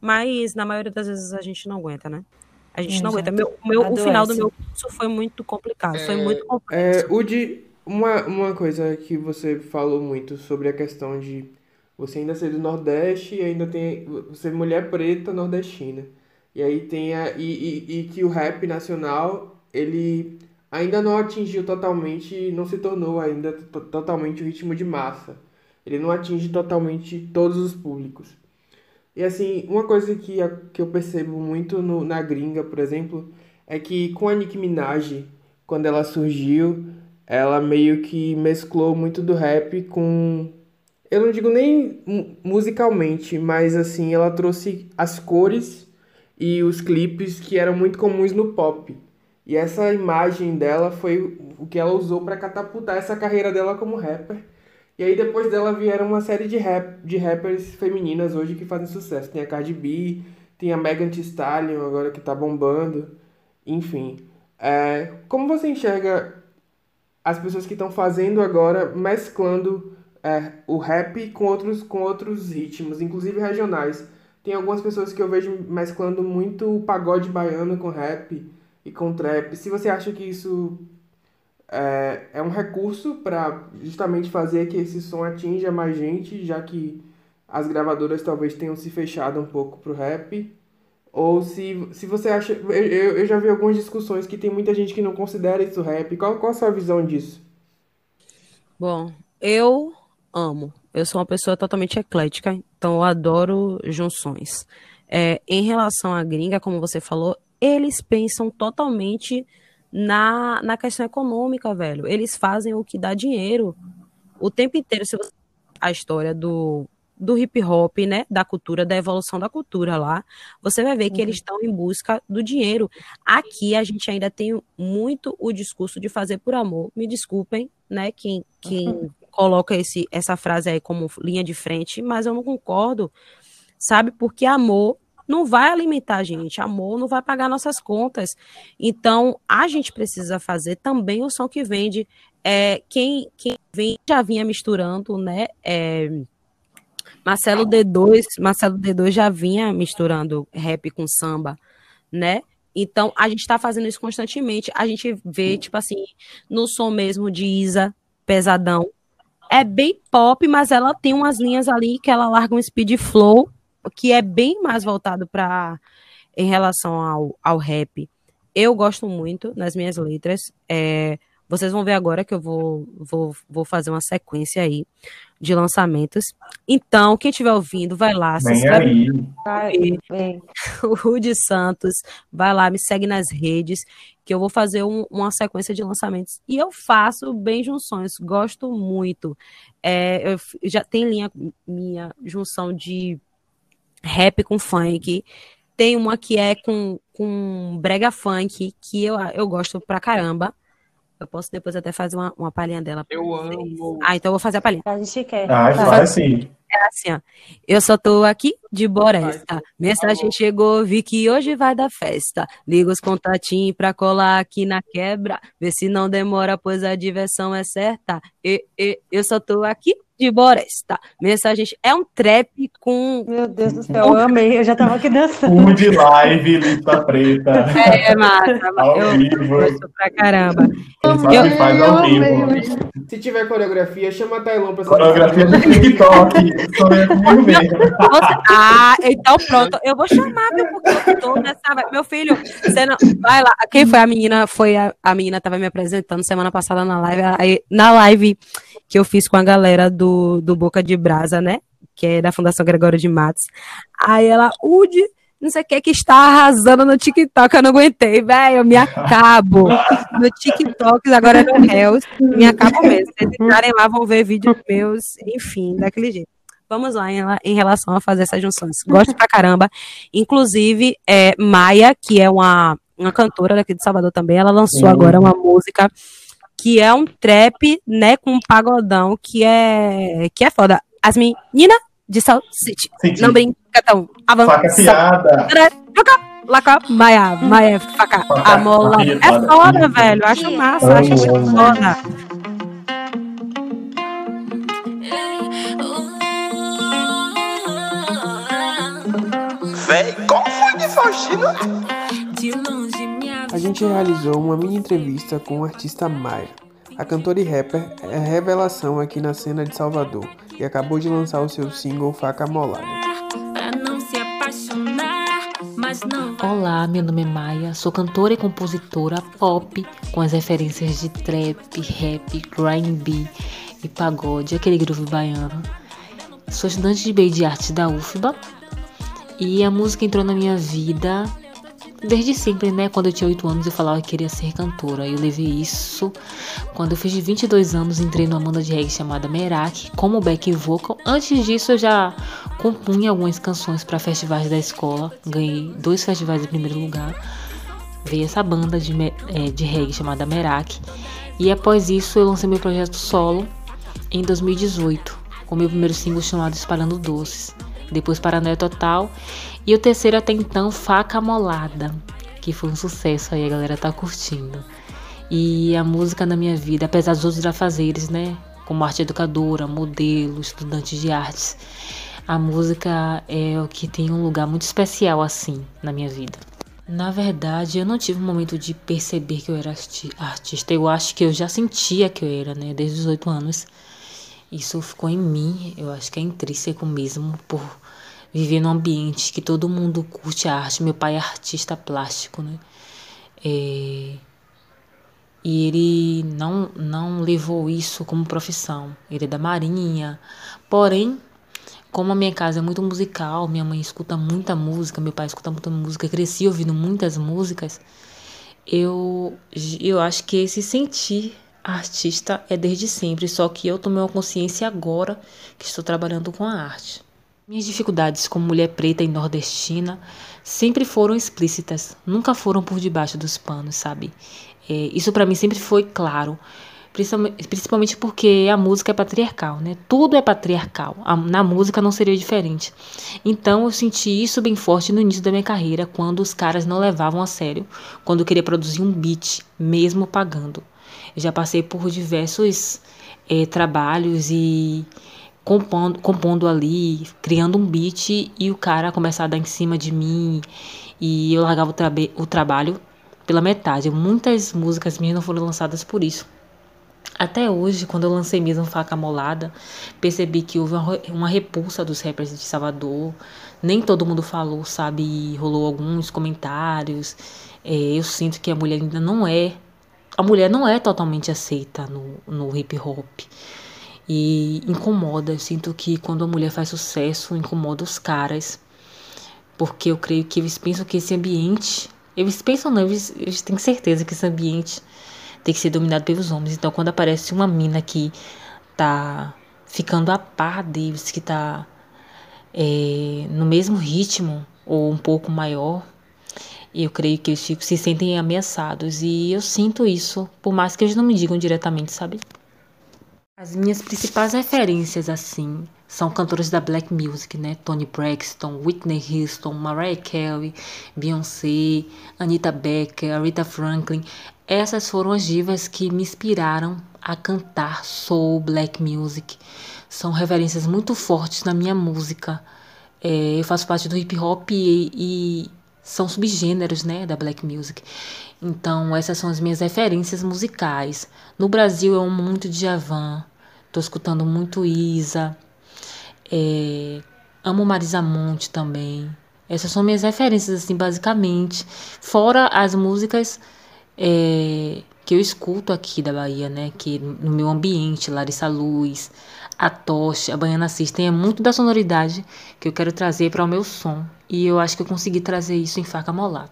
Mas na maioria das vezes a gente não aguenta, né? A gente não aguenta. Meu, meu, o final do meu curso foi muito complicado. É, foi muito complexo. É, Udi, uma, uma coisa que você falou muito sobre a questão de você ainda ser do Nordeste e ainda tem. Você é mulher preta nordestina. E aí tem a. E, e, e que o rap nacional ele ainda não atingiu totalmente, não se tornou ainda totalmente o ritmo de massa. Ele não atinge totalmente todos os públicos. E assim, uma coisa que, que eu percebo muito no, na gringa, por exemplo, é que com a Nicki Minaj, quando ela surgiu, ela meio que mesclou muito do rap com. Eu não digo nem musicalmente, mas assim, ela trouxe as cores e os clipes que eram muito comuns no pop. E essa imagem dela foi o que ela usou para catapultar essa carreira dela como rapper. E aí depois dela vieram uma série de, rap, de rappers femininas hoje que fazem sucesso. Tem a Cardi B, tem a Megan Thee Stallion agora que tá bombando. Enfim, é, como você enxerga as pessoas que estão fazendo agora, mesclando é, o rap com outros, com outros ritmos, inclusive regionais? Tem algumas pessoas que eu vejo mesclando muito o pagode baiano com rap e com trap. Se você acha que isso é, é um recurso para justamente fazer que esse som atinja mais gente, já que as gravadoras talvez tenham se fechado um pouco pro rap, ou se, se você acha. Eu, eu já vi algumas discussões que tem muita gente que não considera isso rap. Qual, qual a sua visão disso? Bom, eu amo. Eu sou uma pessoa totalmente eclética, então eu adoro junções. É, em relação à gringa, como você falou, eles pensam totalmente na, na questão econômica, velho. Eles fazem o que dá dinheiro o tempo inteiro. Se você a história do, do hip hop, né, da cultura, da evolução da cultura lá, você vai ver que eles estão em busca do dinheiro. Aqui a gente ainda tem muito o discurso de fazer por amor. Me desculpem, né, quem, quem uhum. coloca esse, essa frase aí como linha de frente, mas eu não concordo, sabe? Porque amor não vai alimentar a gente, amor não vai pagar nossas contas. Então, a gente precisa fazer também o som que vende. É, quem, quem vem já vinha misturando, né? É, Marcelo D2, Marcelo D2 já vinha misturando rap com samba, né? Então, a gente está fazendo isso constantemente. A gente vê, tipo assim, no som mesmo de Isa, pesadão. É bem pop, mas ela tem umas linhas ali que ela larga um speed flow que é bem mais voltado para em relação ao, ao rap. Eu gosto muito nas minhas letras. É, vocês vão ver agora que eu vou, vou, vou fazer uma sequência aí de lançamentos. Então, quem estiver ouvindo, vai lá, se inscreve o Rudy Santos, vai lá, me segue nas redes, que eu vou fazer um, uma sequência de lançamentos. E eu faço bem junções, gosto muito. É, eu já tem linha minha junção de rap com funk. Tem uma que é com, com brega funk, que eu, eu gosto pra caramba. Eu posso depois até fazer uma, uma palhinha dela. Eu amo. Ah, então eu vou fazer a palhinha. A gente quer. Ah, vai sim. É assim, ó. Eu só tô aqui de boresta. Mensagem chegou, vi que hoje vai dar festa. Liga os contatinhos pra colar aqui na quebra. Vê se não demora, pois a diversão é certa. E, e, eu só tô aqui de Boresta. Mensagem é um trap com. Meu Deus do céu, eu amei, eu já tava aqui dançando. Um de live, lista preta. É, massa, ao eu vivo. gosto pra caramba. Eu, faz ao vivo. Se tiver coreografia, chama a Tailon pra Coreografia de TikTok. Ah, então pronto. Eu vou chamar, meu, porque eu tô nessa. Meu filho, você não. Vai lá. Quem foi a menina? Foi a, a menina tava me apresentando semana passada na live. Aí, na live que eu fiz com a galera do, do Boca de Brasa, né? Que é da Fundação Gregório de Matos. Aí ela, Udi, não sei o que, que está arrasando no TikTok. Eu não aguentei, velho. Eu me acabo. No TikTok, agora é no Reels. Me acabo mesmo. Se vocês entrarem lá, vão ver vídeos meus, enfim, daquele jeito. Vamos lá em, em relação a fazer essas junções. Gosto pra caramba. Inclusive, é, Maia, que é uma, uma cantora daqui de Salvador também, ela lançou Sim. agora uma música que é um trap, né, com um pagodão, que é, que é foda. As meninas de South City. City. Não brinca tão. Faca Avança. piada. Laca, Maia, Maia, faca, Faca, amola. faca, É foda, velho. Acho massa, acho foda. Véi, qual foi de Faustino? De longe me A gente realizou uma mini entrevista com o artista Maia. A cantora e rapper é revelação aqui na cena de Salvador e acabou de lançar o seu single Faca Molada. pra não se apaixonar, mas não vai. Olá, meu nome é Maia, sou cantora e compositora pop com as referências de trap, rap, R&B e pagode, aquele groove baiano. Sou estudante de BI de arte da UFBA e a música entrou na minha vida desde sempre, né? Quando eu tinha 8 anos eu falava que queria ser cantora. Eu levei isso. Quando eu fiz 22 anos, entrei numa banda de reggae chamada Merak como back vocal. Antes disso eu já compunha algumas canções para festivais da escola. Ganhei dois festivais em primeiro lugar. Veio essa banda de, eh, de reggae chamada Merak. E após isso eu lancei meu projeto solo em 2018, com meu primeiro single chamado Espalhando Doces. Depois Paranoia Total. E o terceiro até então, Faca Molada, que foi um sucesso aí, a galera tá curtindo. E a música na minha vida, apesar dos outros afazeres, né? Como arte educadora, modelo, estudante de artes, a música é o que tem um lugar muito especial assim na minha vida. Na verdade, eu não tive um momento de perceber que eu era arti- artista. Eu acho que eu já sentia que eu era, né? Desde os oito anos. Isso ficou em mim. Eu acho que é intrínseco mesmo por viver num ambiente que todo mundo curte a arte. Meu pai é artista plástico, né? É, E ele não, não levou isso como profissão. Ele é da Marinha. Porém, como a minha casa é muito musical, minha mãe escuta muita música, meu pai escuta muita música, cresci ouvindo muitas músicas, eu, eu acho que esse sentir artista é desde sempre, só que eu tomei uma consciência agora que estou trabalhando com a arte. Minhas dificuldades como mulher preta e nordestina sempre foram explícitas, nunca foram por debaixo dos panos, sabe? É, isso para mim sempre foi claro, principalmente- porque a música é patriarcal, né? Tudo é patriarcal. Na música não seria diferente. Então eu senti isso bem forte no início da minha carreira, quando os caras não levavam a sério, quando eu queria produzir um beat, mesmo pagando. Já passei por diversos eh, trabalhos e compondo, compondo ali, criando um beat e o cara começava a dar em cima de mim e eu largava o, trabe- o trabalho pela metade. Muitas músicas minhas não foram lançadas por isso. Até hoje, quando eu lancei mesmo Faca Molada, percebi que houve uma, repulsa dos rappers de Salvador. Nem todo mundo falou, sabe? Rolou alguns comentários. É, eu sinto que a mulher ainda não é. A mulher não é totalmente aceita no, no hip hop. E incomoda. Eu sinto que quando a mulher faz sucesso, incomoda os caras. Porque eu creio que eles pensam que esse ambiente. Eles pensam, não, eles, eles têm certeza que esse ambiente tem que ser dominado pelos homens. Então, quando aparece uma mina que tá ficando a par deles, que tá é, no mesmo ritmo ou um pouco maior, eu creio que eles se sentem ameaçados. E eu sinto isso, por mais que eles não me digam diretamente, sabe? As minhas principais referências, assim, são cantores da black music, né? Tony Braxton, Whitney Houston, Mariah Carey, Beyoncé, Anita Baker, Aretha Franklin. Essas foram as divas que me inspiraram a cantar soul, black music. São referências muito fortes na minha música. É, eu faço parte do hip hop e, e são subgêneros, né, da black music. Então, essas são as minhas referências musicais. No Brasil, eu amo muito Djavan, tô escutando muito Isa, é, amo Marisa Monte também. Essas são minhas referências, assim, basicamente. Fora as músicas é, que eu escuto aqui da Bahia, né? Que no meu ambiente, Larissa Luz, a Tocha, a Baiana System, é muito da sonoridade que eu quero trazer para o meu som. E eu acho que eu consegui trazer isso em faca molada.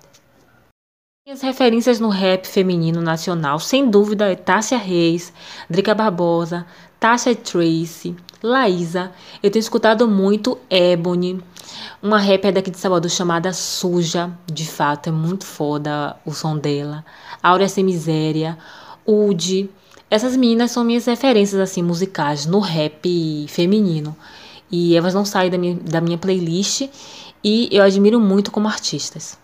Minhas referências no rap feminino nacional, sem dúvida, é Tássia Reis, Drica Barbosa, Tasha Tracy, Laísa. Eu tenho escutado muito Ebony, uma rapper daqui de Salvador chamada Suja. De fato, é muito foda o som dela. Áurea Sem Miséria, Udi. Essas meninas são minhas referências assim musicais no rap feminino. E elas não saem da minha, da minha playlist e eu admiro muito como artistas.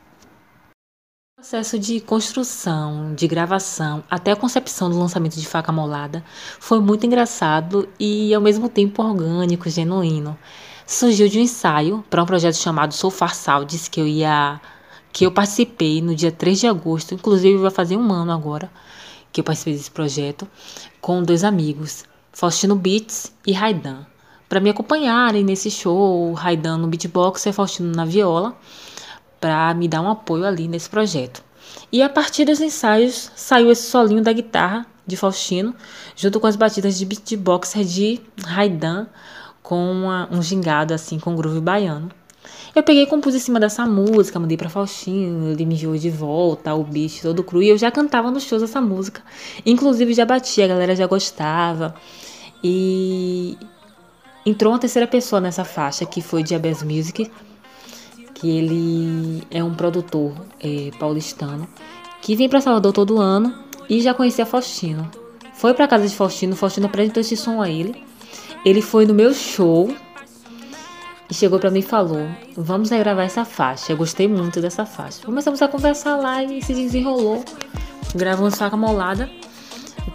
O processo de construção, de gravação, até a concepção do lançamento de Faca Molada foi muito engraçado e ao mesmo tempo orgânico, genuíno. Surgiu de um ensaio para um projeto chamado Sou Farsaldes, que eu ia que eu participei no dia 3 de agosto, inclusive vai fazer um ano agora que eu participei desse projeto, com dois amigos, Faustino Beats e Raidan para me acompanharem nesse show, Raidan no beatbox e Faustino na viola, para me dar um apoio ali nesse projeto. E a partir dos ensaios saiu esse solinho da guitarra de Faustino, junto com as batidas de beatboxer de Raidan, com uma, um gingado assim com groove baiano. Eu peguei e compus em cima dessa música, mandei para Faustino, ele me enviou de volta o beat todo cru e eu já cantava nos shows essa música. Inclusive já batia, a galera já gostava. E Entrou uma terceira pessoa nessa faixa, que foi Diabetes Music, que ele é um produtor é, paulistano, que vem para Salvador todo ano e já conhecia Faustino. Foi para casa de Faustino, Faustino apresentou esse som a ele. Ele foi no meu show e chegou para mim e falou: Vamos gravar essa faixa. Eu gostei muito dessa faixa. Começamos a conversar lá e se desenrolou. Gravamos faca molada.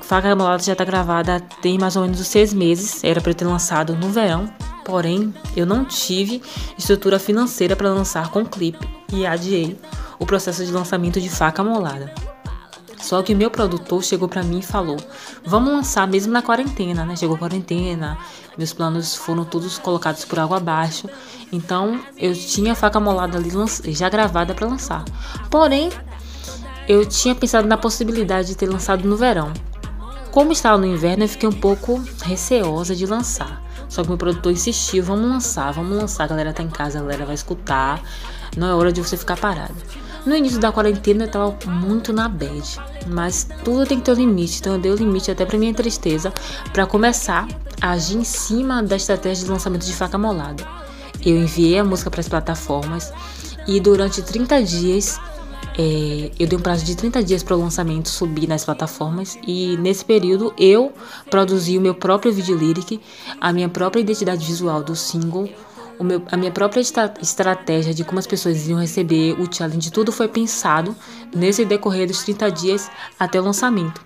Faca Molada já está gravada tem mais ou menos uns seis meses, era para ter lançado no verão, porém eu não tive estrutura financeira para lançar com clipe e adiei o processo de lançamento de Faca Molada. Só que meu produtor chegou para mim e falou: "Vamos lançar mesmo na quarentena, né? Chegou a quarentena, meus planos foram todos colocados por água abaixo. Então, eu tinha a faca molada ali já gravada para lançar. Porém, eu tinha pensado na possibilidade de ter lançado no verão. Como estava no inverno, eu fiquei um pouco receosa de lançar. Só que meu produtor insistiu, vamos lançar, vamos lançar, a galera tá em casa, a galera vai escutar, não é hora de você ficar parado. No início da quarentena eu tava muito na bad, mas tudo tem que ter um limite, então eu dei o limite até pra minha tristeza para começar a agir em cima da estratégia de lançamento de faca molada. Eu enviei a música para as plataformas e durante 30 dias é, eu dei um prazo de 30 dias para o lançamento subir nas plataformas e nesse período eu produzi o meu próprio vídeo lyric, a minha própria identidade visual do single, meu, a minha própria estratégia de como as pessoas iam receber o challenge, tudo foi pensado nesse decorrer dos 30 dias até o lançamento.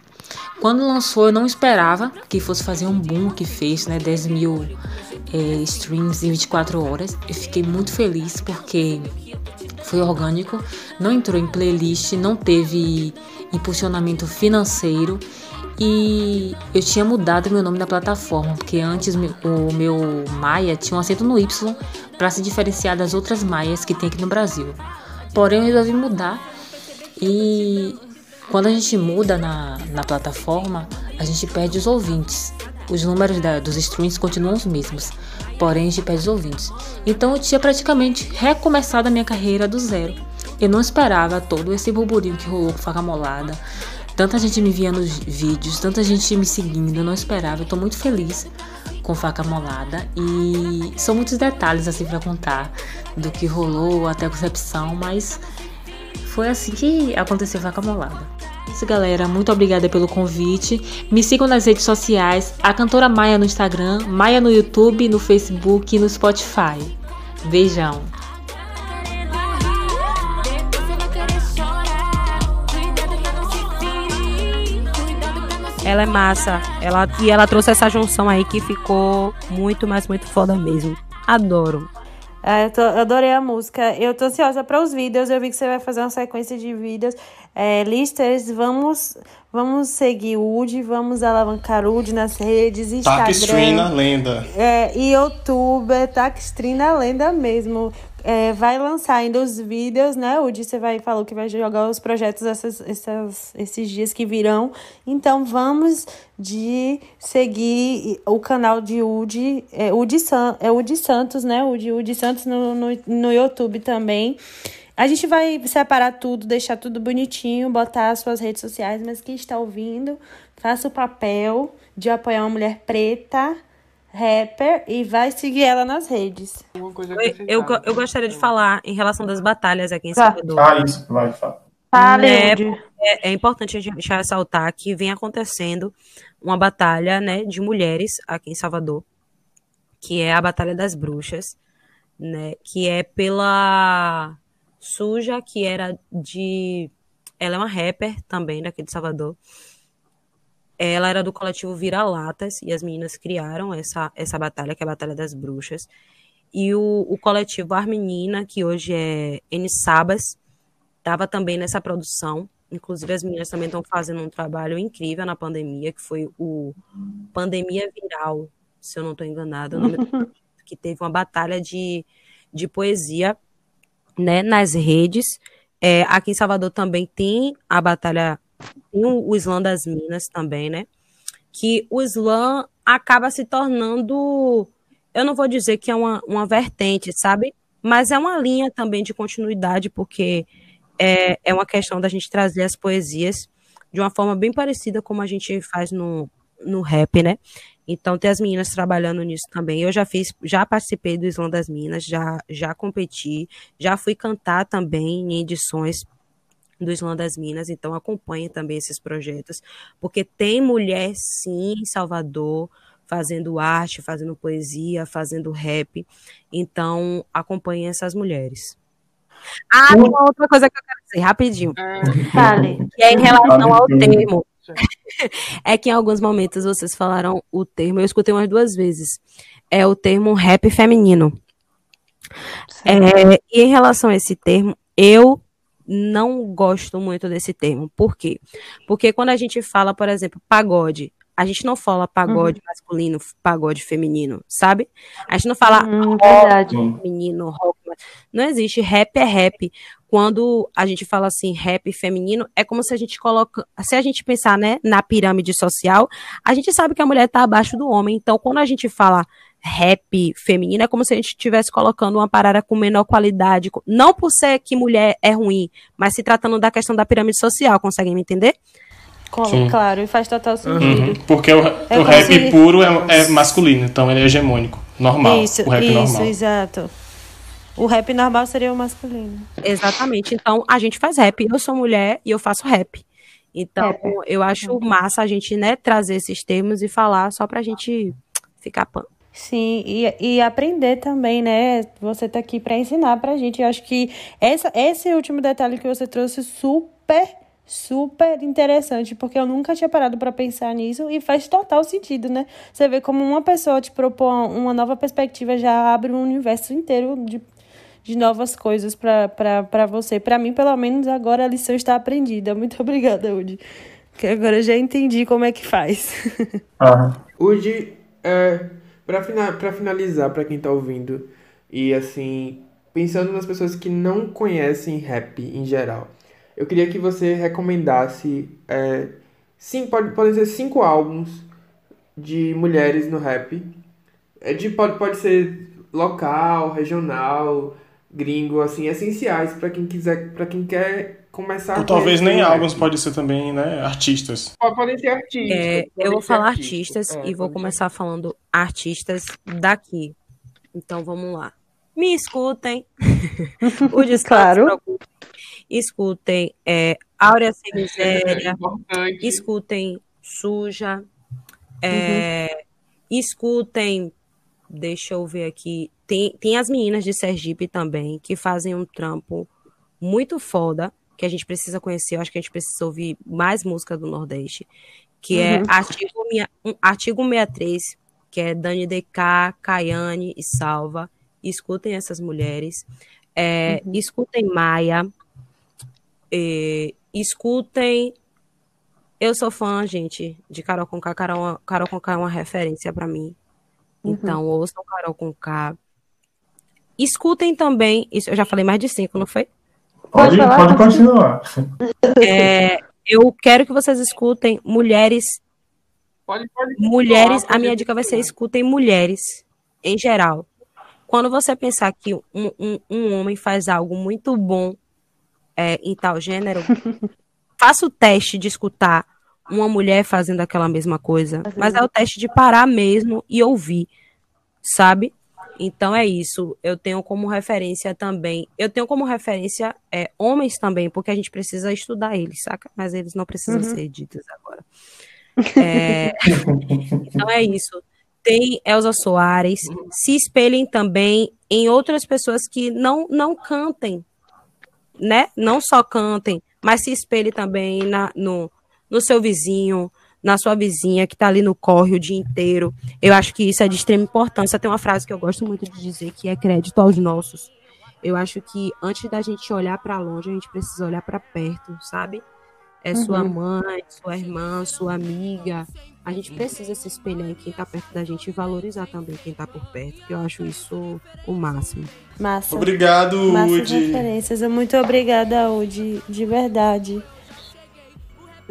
Quando lançou, eu não esperava que fosse fazer um boom que fez, né? 10 mil é, streams em 24 horas. Eu fiquei muito feliz porque foi orgânico, não entrou em playlist, não teve impulsionamento financeiro e eu tinha mudado meu nome da plataforma, porque antes o meu Maia tinha um acento no Y para se diferenciar das outras Maias que tem aqui no Brasil. Porém, eu resolvi mudar e quando a gente muda na, na plataforma, a gente perde os ouvintes. Os números da, dos streams continuam os mesmos, porém a gente perde os ouvintes. Então eu tinha praticamente recomeçado a minha carreira do zero. Eu não esperava todo esse burburinho que rolou com faca molada. Tanta gente me via nos vídeos, tanta gente me seguindo, eu não esperava. Eu tô muito feliz com faca molada e são muitos detalhes assim para contar do que rolou até a concepção, mas foi assim que aconteceu faca molada isso, galera. Muito obrigada pelo convite. Me sigam nas redes sociais, a cantora Maia no Instagram, Maia no YouTube, no Facebook e no Spotify. Beijão. Ela é massa. Ela, e ela trouxe essa junção aí que ficou muito, mas muito foda mesmo. Adoro. É, eu, tô, adorei a música. Eu tô ansiosa para os vídeos. Eu vi que você vai fazer uma sequência de vídeos. É, listers, vamos, vamos seguir o Woody, vamos alavancar o Woody nas redes, Instagram. Taxtrina, lenda. É, e youtuber, Taxtrina, lenda mesmo. É, vai lançar ainda os vídeos, né? O você vai falou que vai jogar os projetos essas, essas, esses dias que virão. Então vamos de seguir o canal de Udi, é Udi, San, é Udi Santos, né? Udi, Udi Santos no, no, no YouTube também. A gente vai separar tudo, deixar tudo bonitinho, botar as suas redes sociais, mas quem está ouvindo, faça o papel de apoiar uma mulher preta rapper e vai seguir ela nas redes. Eu, eu, go- eu gostaria de falar em relação das batalhas aqui em Tá. Salvador. Ah, isso, vai, fala. Fale, É, é, é importante a gente ressaltar que vem acontecendo uma batalha né, de mulheres aqui em Salvador, que é a Batalha das Bruxas, né, que é pela Suja, que era de. Ela é uma rapper também daqui de Salvador. Ela era do coletivo Vira-Latas e as meninas criaram essa, essa batalha, que é a Batalha das Bruxas. E o, o coletivo Armenina, que hoje é N Sabas, estava também nessa produção. Inclusive, as meninas também estão fazendo um trabalho incrível na pandemia, que foi o Pandemia Viral, se eu não estou enganada, que teve uma batalha de, de poesia né, nas redes. É, aqui em Salvador também tem a batalha, tem o, Slam das Minas também, né? Que o Slam acaba se tornando, eu não vou dizer que é uma, uma vertente, sabe? Mas é uma linha também de continuidade, porque é, é uma questão da gente trazer as poesias de uma forma bem parecida como a gente faz no, no rap, né? Então tem as meninas trabalhando nisso também. Eu já fiz, já participei do Slam das Minas, já, já competi, já fui cantar também em edições do Slam das Minas, então acompanhe também esses projetos, porque tem mulher sim em Salvador fazendo arte, fazendo poesia, fazendo rap. Então acompanhe essas mulheres. Ah, tem uma outra coisa que eu quero dizer, rapidinho. Fale. Que é em relação ao termo. É que em alguns momentos vocês falaram o termo, eu escutei umas duas vezes. É o termo rap feminino. É, e em relação a esse termo, eu não gosto muito desse termo. Por quê? Porque quando a gente fala, por exemplo, pagode, a gente não fala pagode masculino, pagode feminino, sabe? A gente não fala Hum, rock verdade. feminino, rock. Não existe. Rap é rap. Quando a gente fala assim, rap feminino, é como se a gente coloca. Se a gente pensar, né, na pirâmide social, a gente sabe que a mulher está abaixo do homem. Então, quando a gente fala rap feminino, é como se a gente estivesse colocando uma parada com menor qualidade. Não por ser que mulher é ruim, mas se tratando da questão da pirâmide social. Conseguem me entender? Claro, e faz total sentido. Uhum. Porque o, É o rap se- puro é, é masculino, então ele é hegemônico. Normal. Isso, o rap isso, normal. exato. O rap normal seria o masculino. Exatamente. Então, a gente faz rap. Eu sou mulher e eu faço rap. Então, eu acho massa a gente, né, trazer esses termos e falar só pra gente ficar pan. Sim, e, e aprender também, né? Você tá aqui para ensinar pra gente. Eu acho que essa, esse último detalhe que você trouxe super, super interessante, porque eu nunca tinha parado para pensar nisso e faz total sentido, né? Você vê como uma pessoa te propõe uma nova perspectiva já abre um universo inteiro de, de novas coisas para você. Para mim, pelo menos, agora a lição está aprendida. Muito obrigada, Udi. Que agora eu já entendi como é que faz. Ah, Hoje, é, para finalizar, para quem tá ouvindo, e assim, pensando nas pessoas que não conhecem rap em geral, eu queria que você recomendasse, é, sim, pode, podem ser cinco álbuns de mulheres no rap. É de, pode, pode ser local, regional, gringo, assim, essenciais para quem quiser, para quem quer começar a Ou talvez nem álbuns, pode ser também, né, artistas. Podem ser artistas. É, podem eu vou falar artistas, artistas é, e vou podem ser começar falando artistas daqui. Então vamos lá. Me escutem. o descanso Claro. Escutem é, Áurea Sem Miséria. Importante. Escutem Suja. É, Escutem. Deixa eu ver aqui. Tem, tem as meninas de Sergipe também, que fazem um trampo muito foda, que a gente precisa conhecer. Eu acho que a gente precisa ouvir mais música do Nordeste. Que é Uhum. artigo, minha- um- artigo 63, que é Dani DK, Caiane e Salva. escutem essas mulheres, é, uhum. escutem Maia, é, escutem. Eu sou fã, gente, de Carol Conká. Carol, Carol Conká é uma referência para mim. Uhum. Então, ouçam Carol Conká. Escutem também. Isso, eu já falei mais de cinco, não foi? Pode, pode continuar. É, eu quero que vocês escutem mulheres. Pode, pode mulheres, a minha dica vai ser escutem mulheres em geral. Quando você pensar que um, um, um homem faz algo muito bom é, em tal gênero, faça o teste de escutar uma mulher fazendo aquela mesma coisa. Mas é o teste de parar mesmo e ouvir, sabe? Então é isso. Eu tenho como referência também. Eu tenho como referência é, homens também, porque a gente precisa estudar eles, saca? Mas eles não precisam uhum. ser ditos agora. É... então é isso. Tem Elza Soares. Se espelhem também em outras pessoas que não, não cantem, né? Não só cantem, mas se espelhem também na, no, no seu vizinho, na sua vizinha que está ali no corre o dia inteiro. Eu acho que isso é de extrema importância. Tem uma frase que eu gosto muito de dizer que é crédito aos nossos. Eu acho que antes da gente olhar para longe, a gente precisa olhar para perto, sabe? É uhum. sua mãe, sua irmã, sua amiga. A gente precisa se espelhar em quem está perto da gente e valorizar também quem está por perto, que eu acho isso o máximo. Massa. Obrigado, Massa Udi. referências. Muito obrigada, Udi, de verdade.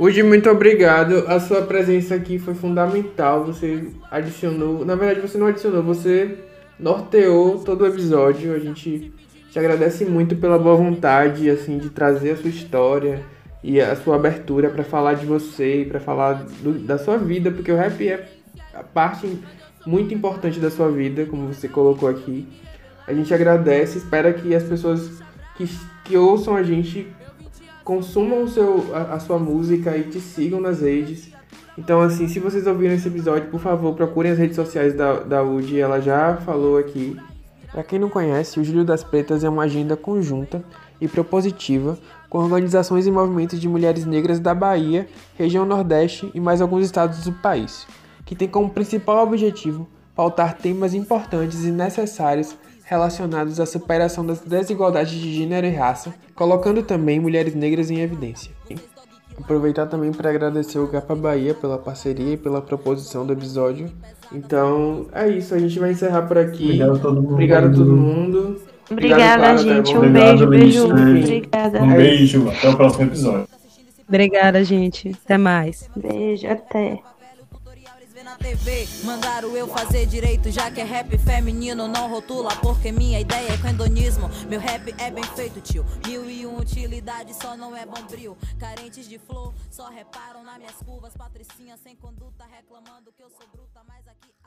Hoje, muito obrigado. A sua presença aqui foi fundamental. Você adicionou. Na verdade, você não adicionou, você norteou todo o episódio. A gente te agradece muito pela boa vontade, assim, de trazer a sua história e a sua abertura para falar de você e para falar do, da sua vida, porque o rap é a parte muito importante da sua vida, como você colocou aqui. A gente agradece, espera que as pessoas que, que ouçam a gente consumam seu, a, a, sua música e te sigam nas redes. Então, assim, se vocês ouviram esse episódio, por favor, procurem as redes sociais da, da UD, ela já falou aqui. Para quem não conhece, o Júlio das Pretas é uma agenda conjunta e propositiva com organizações e movimentos de mulheres negras da Bahia, região Nordeste e mais alguns estados do país, que tem como principal objetivo pautar temas importantes e necessários relacionados à superação das desigualdades de gênero e raça, colocando também mulheres negras em evidência. Aproveitar também para agradecer o Gapa Bahia pela parceria e pela proposição do episódio. Então é isso, a gente vai encerrar por aqui. Obrigado a todo mundo. Obrigado a todo mundo. Obrigada, gente. Um beijo, beijo. Obrigada. Um beijo. Até o próximo episódio. Obrigada, gente. Até mais. Beijo, até. TV. Mandaram eu fazer direito, já que é rap feminino, não rotula, porque minha ideia é condonismo. Meu rap é bem feito, tio. Mil e um utilidade, só não é bombril. Carentes de flor, só reparam nas minhas curvas. Patricinha sem conduta, reclamando que eu sou bruta, mas aqui.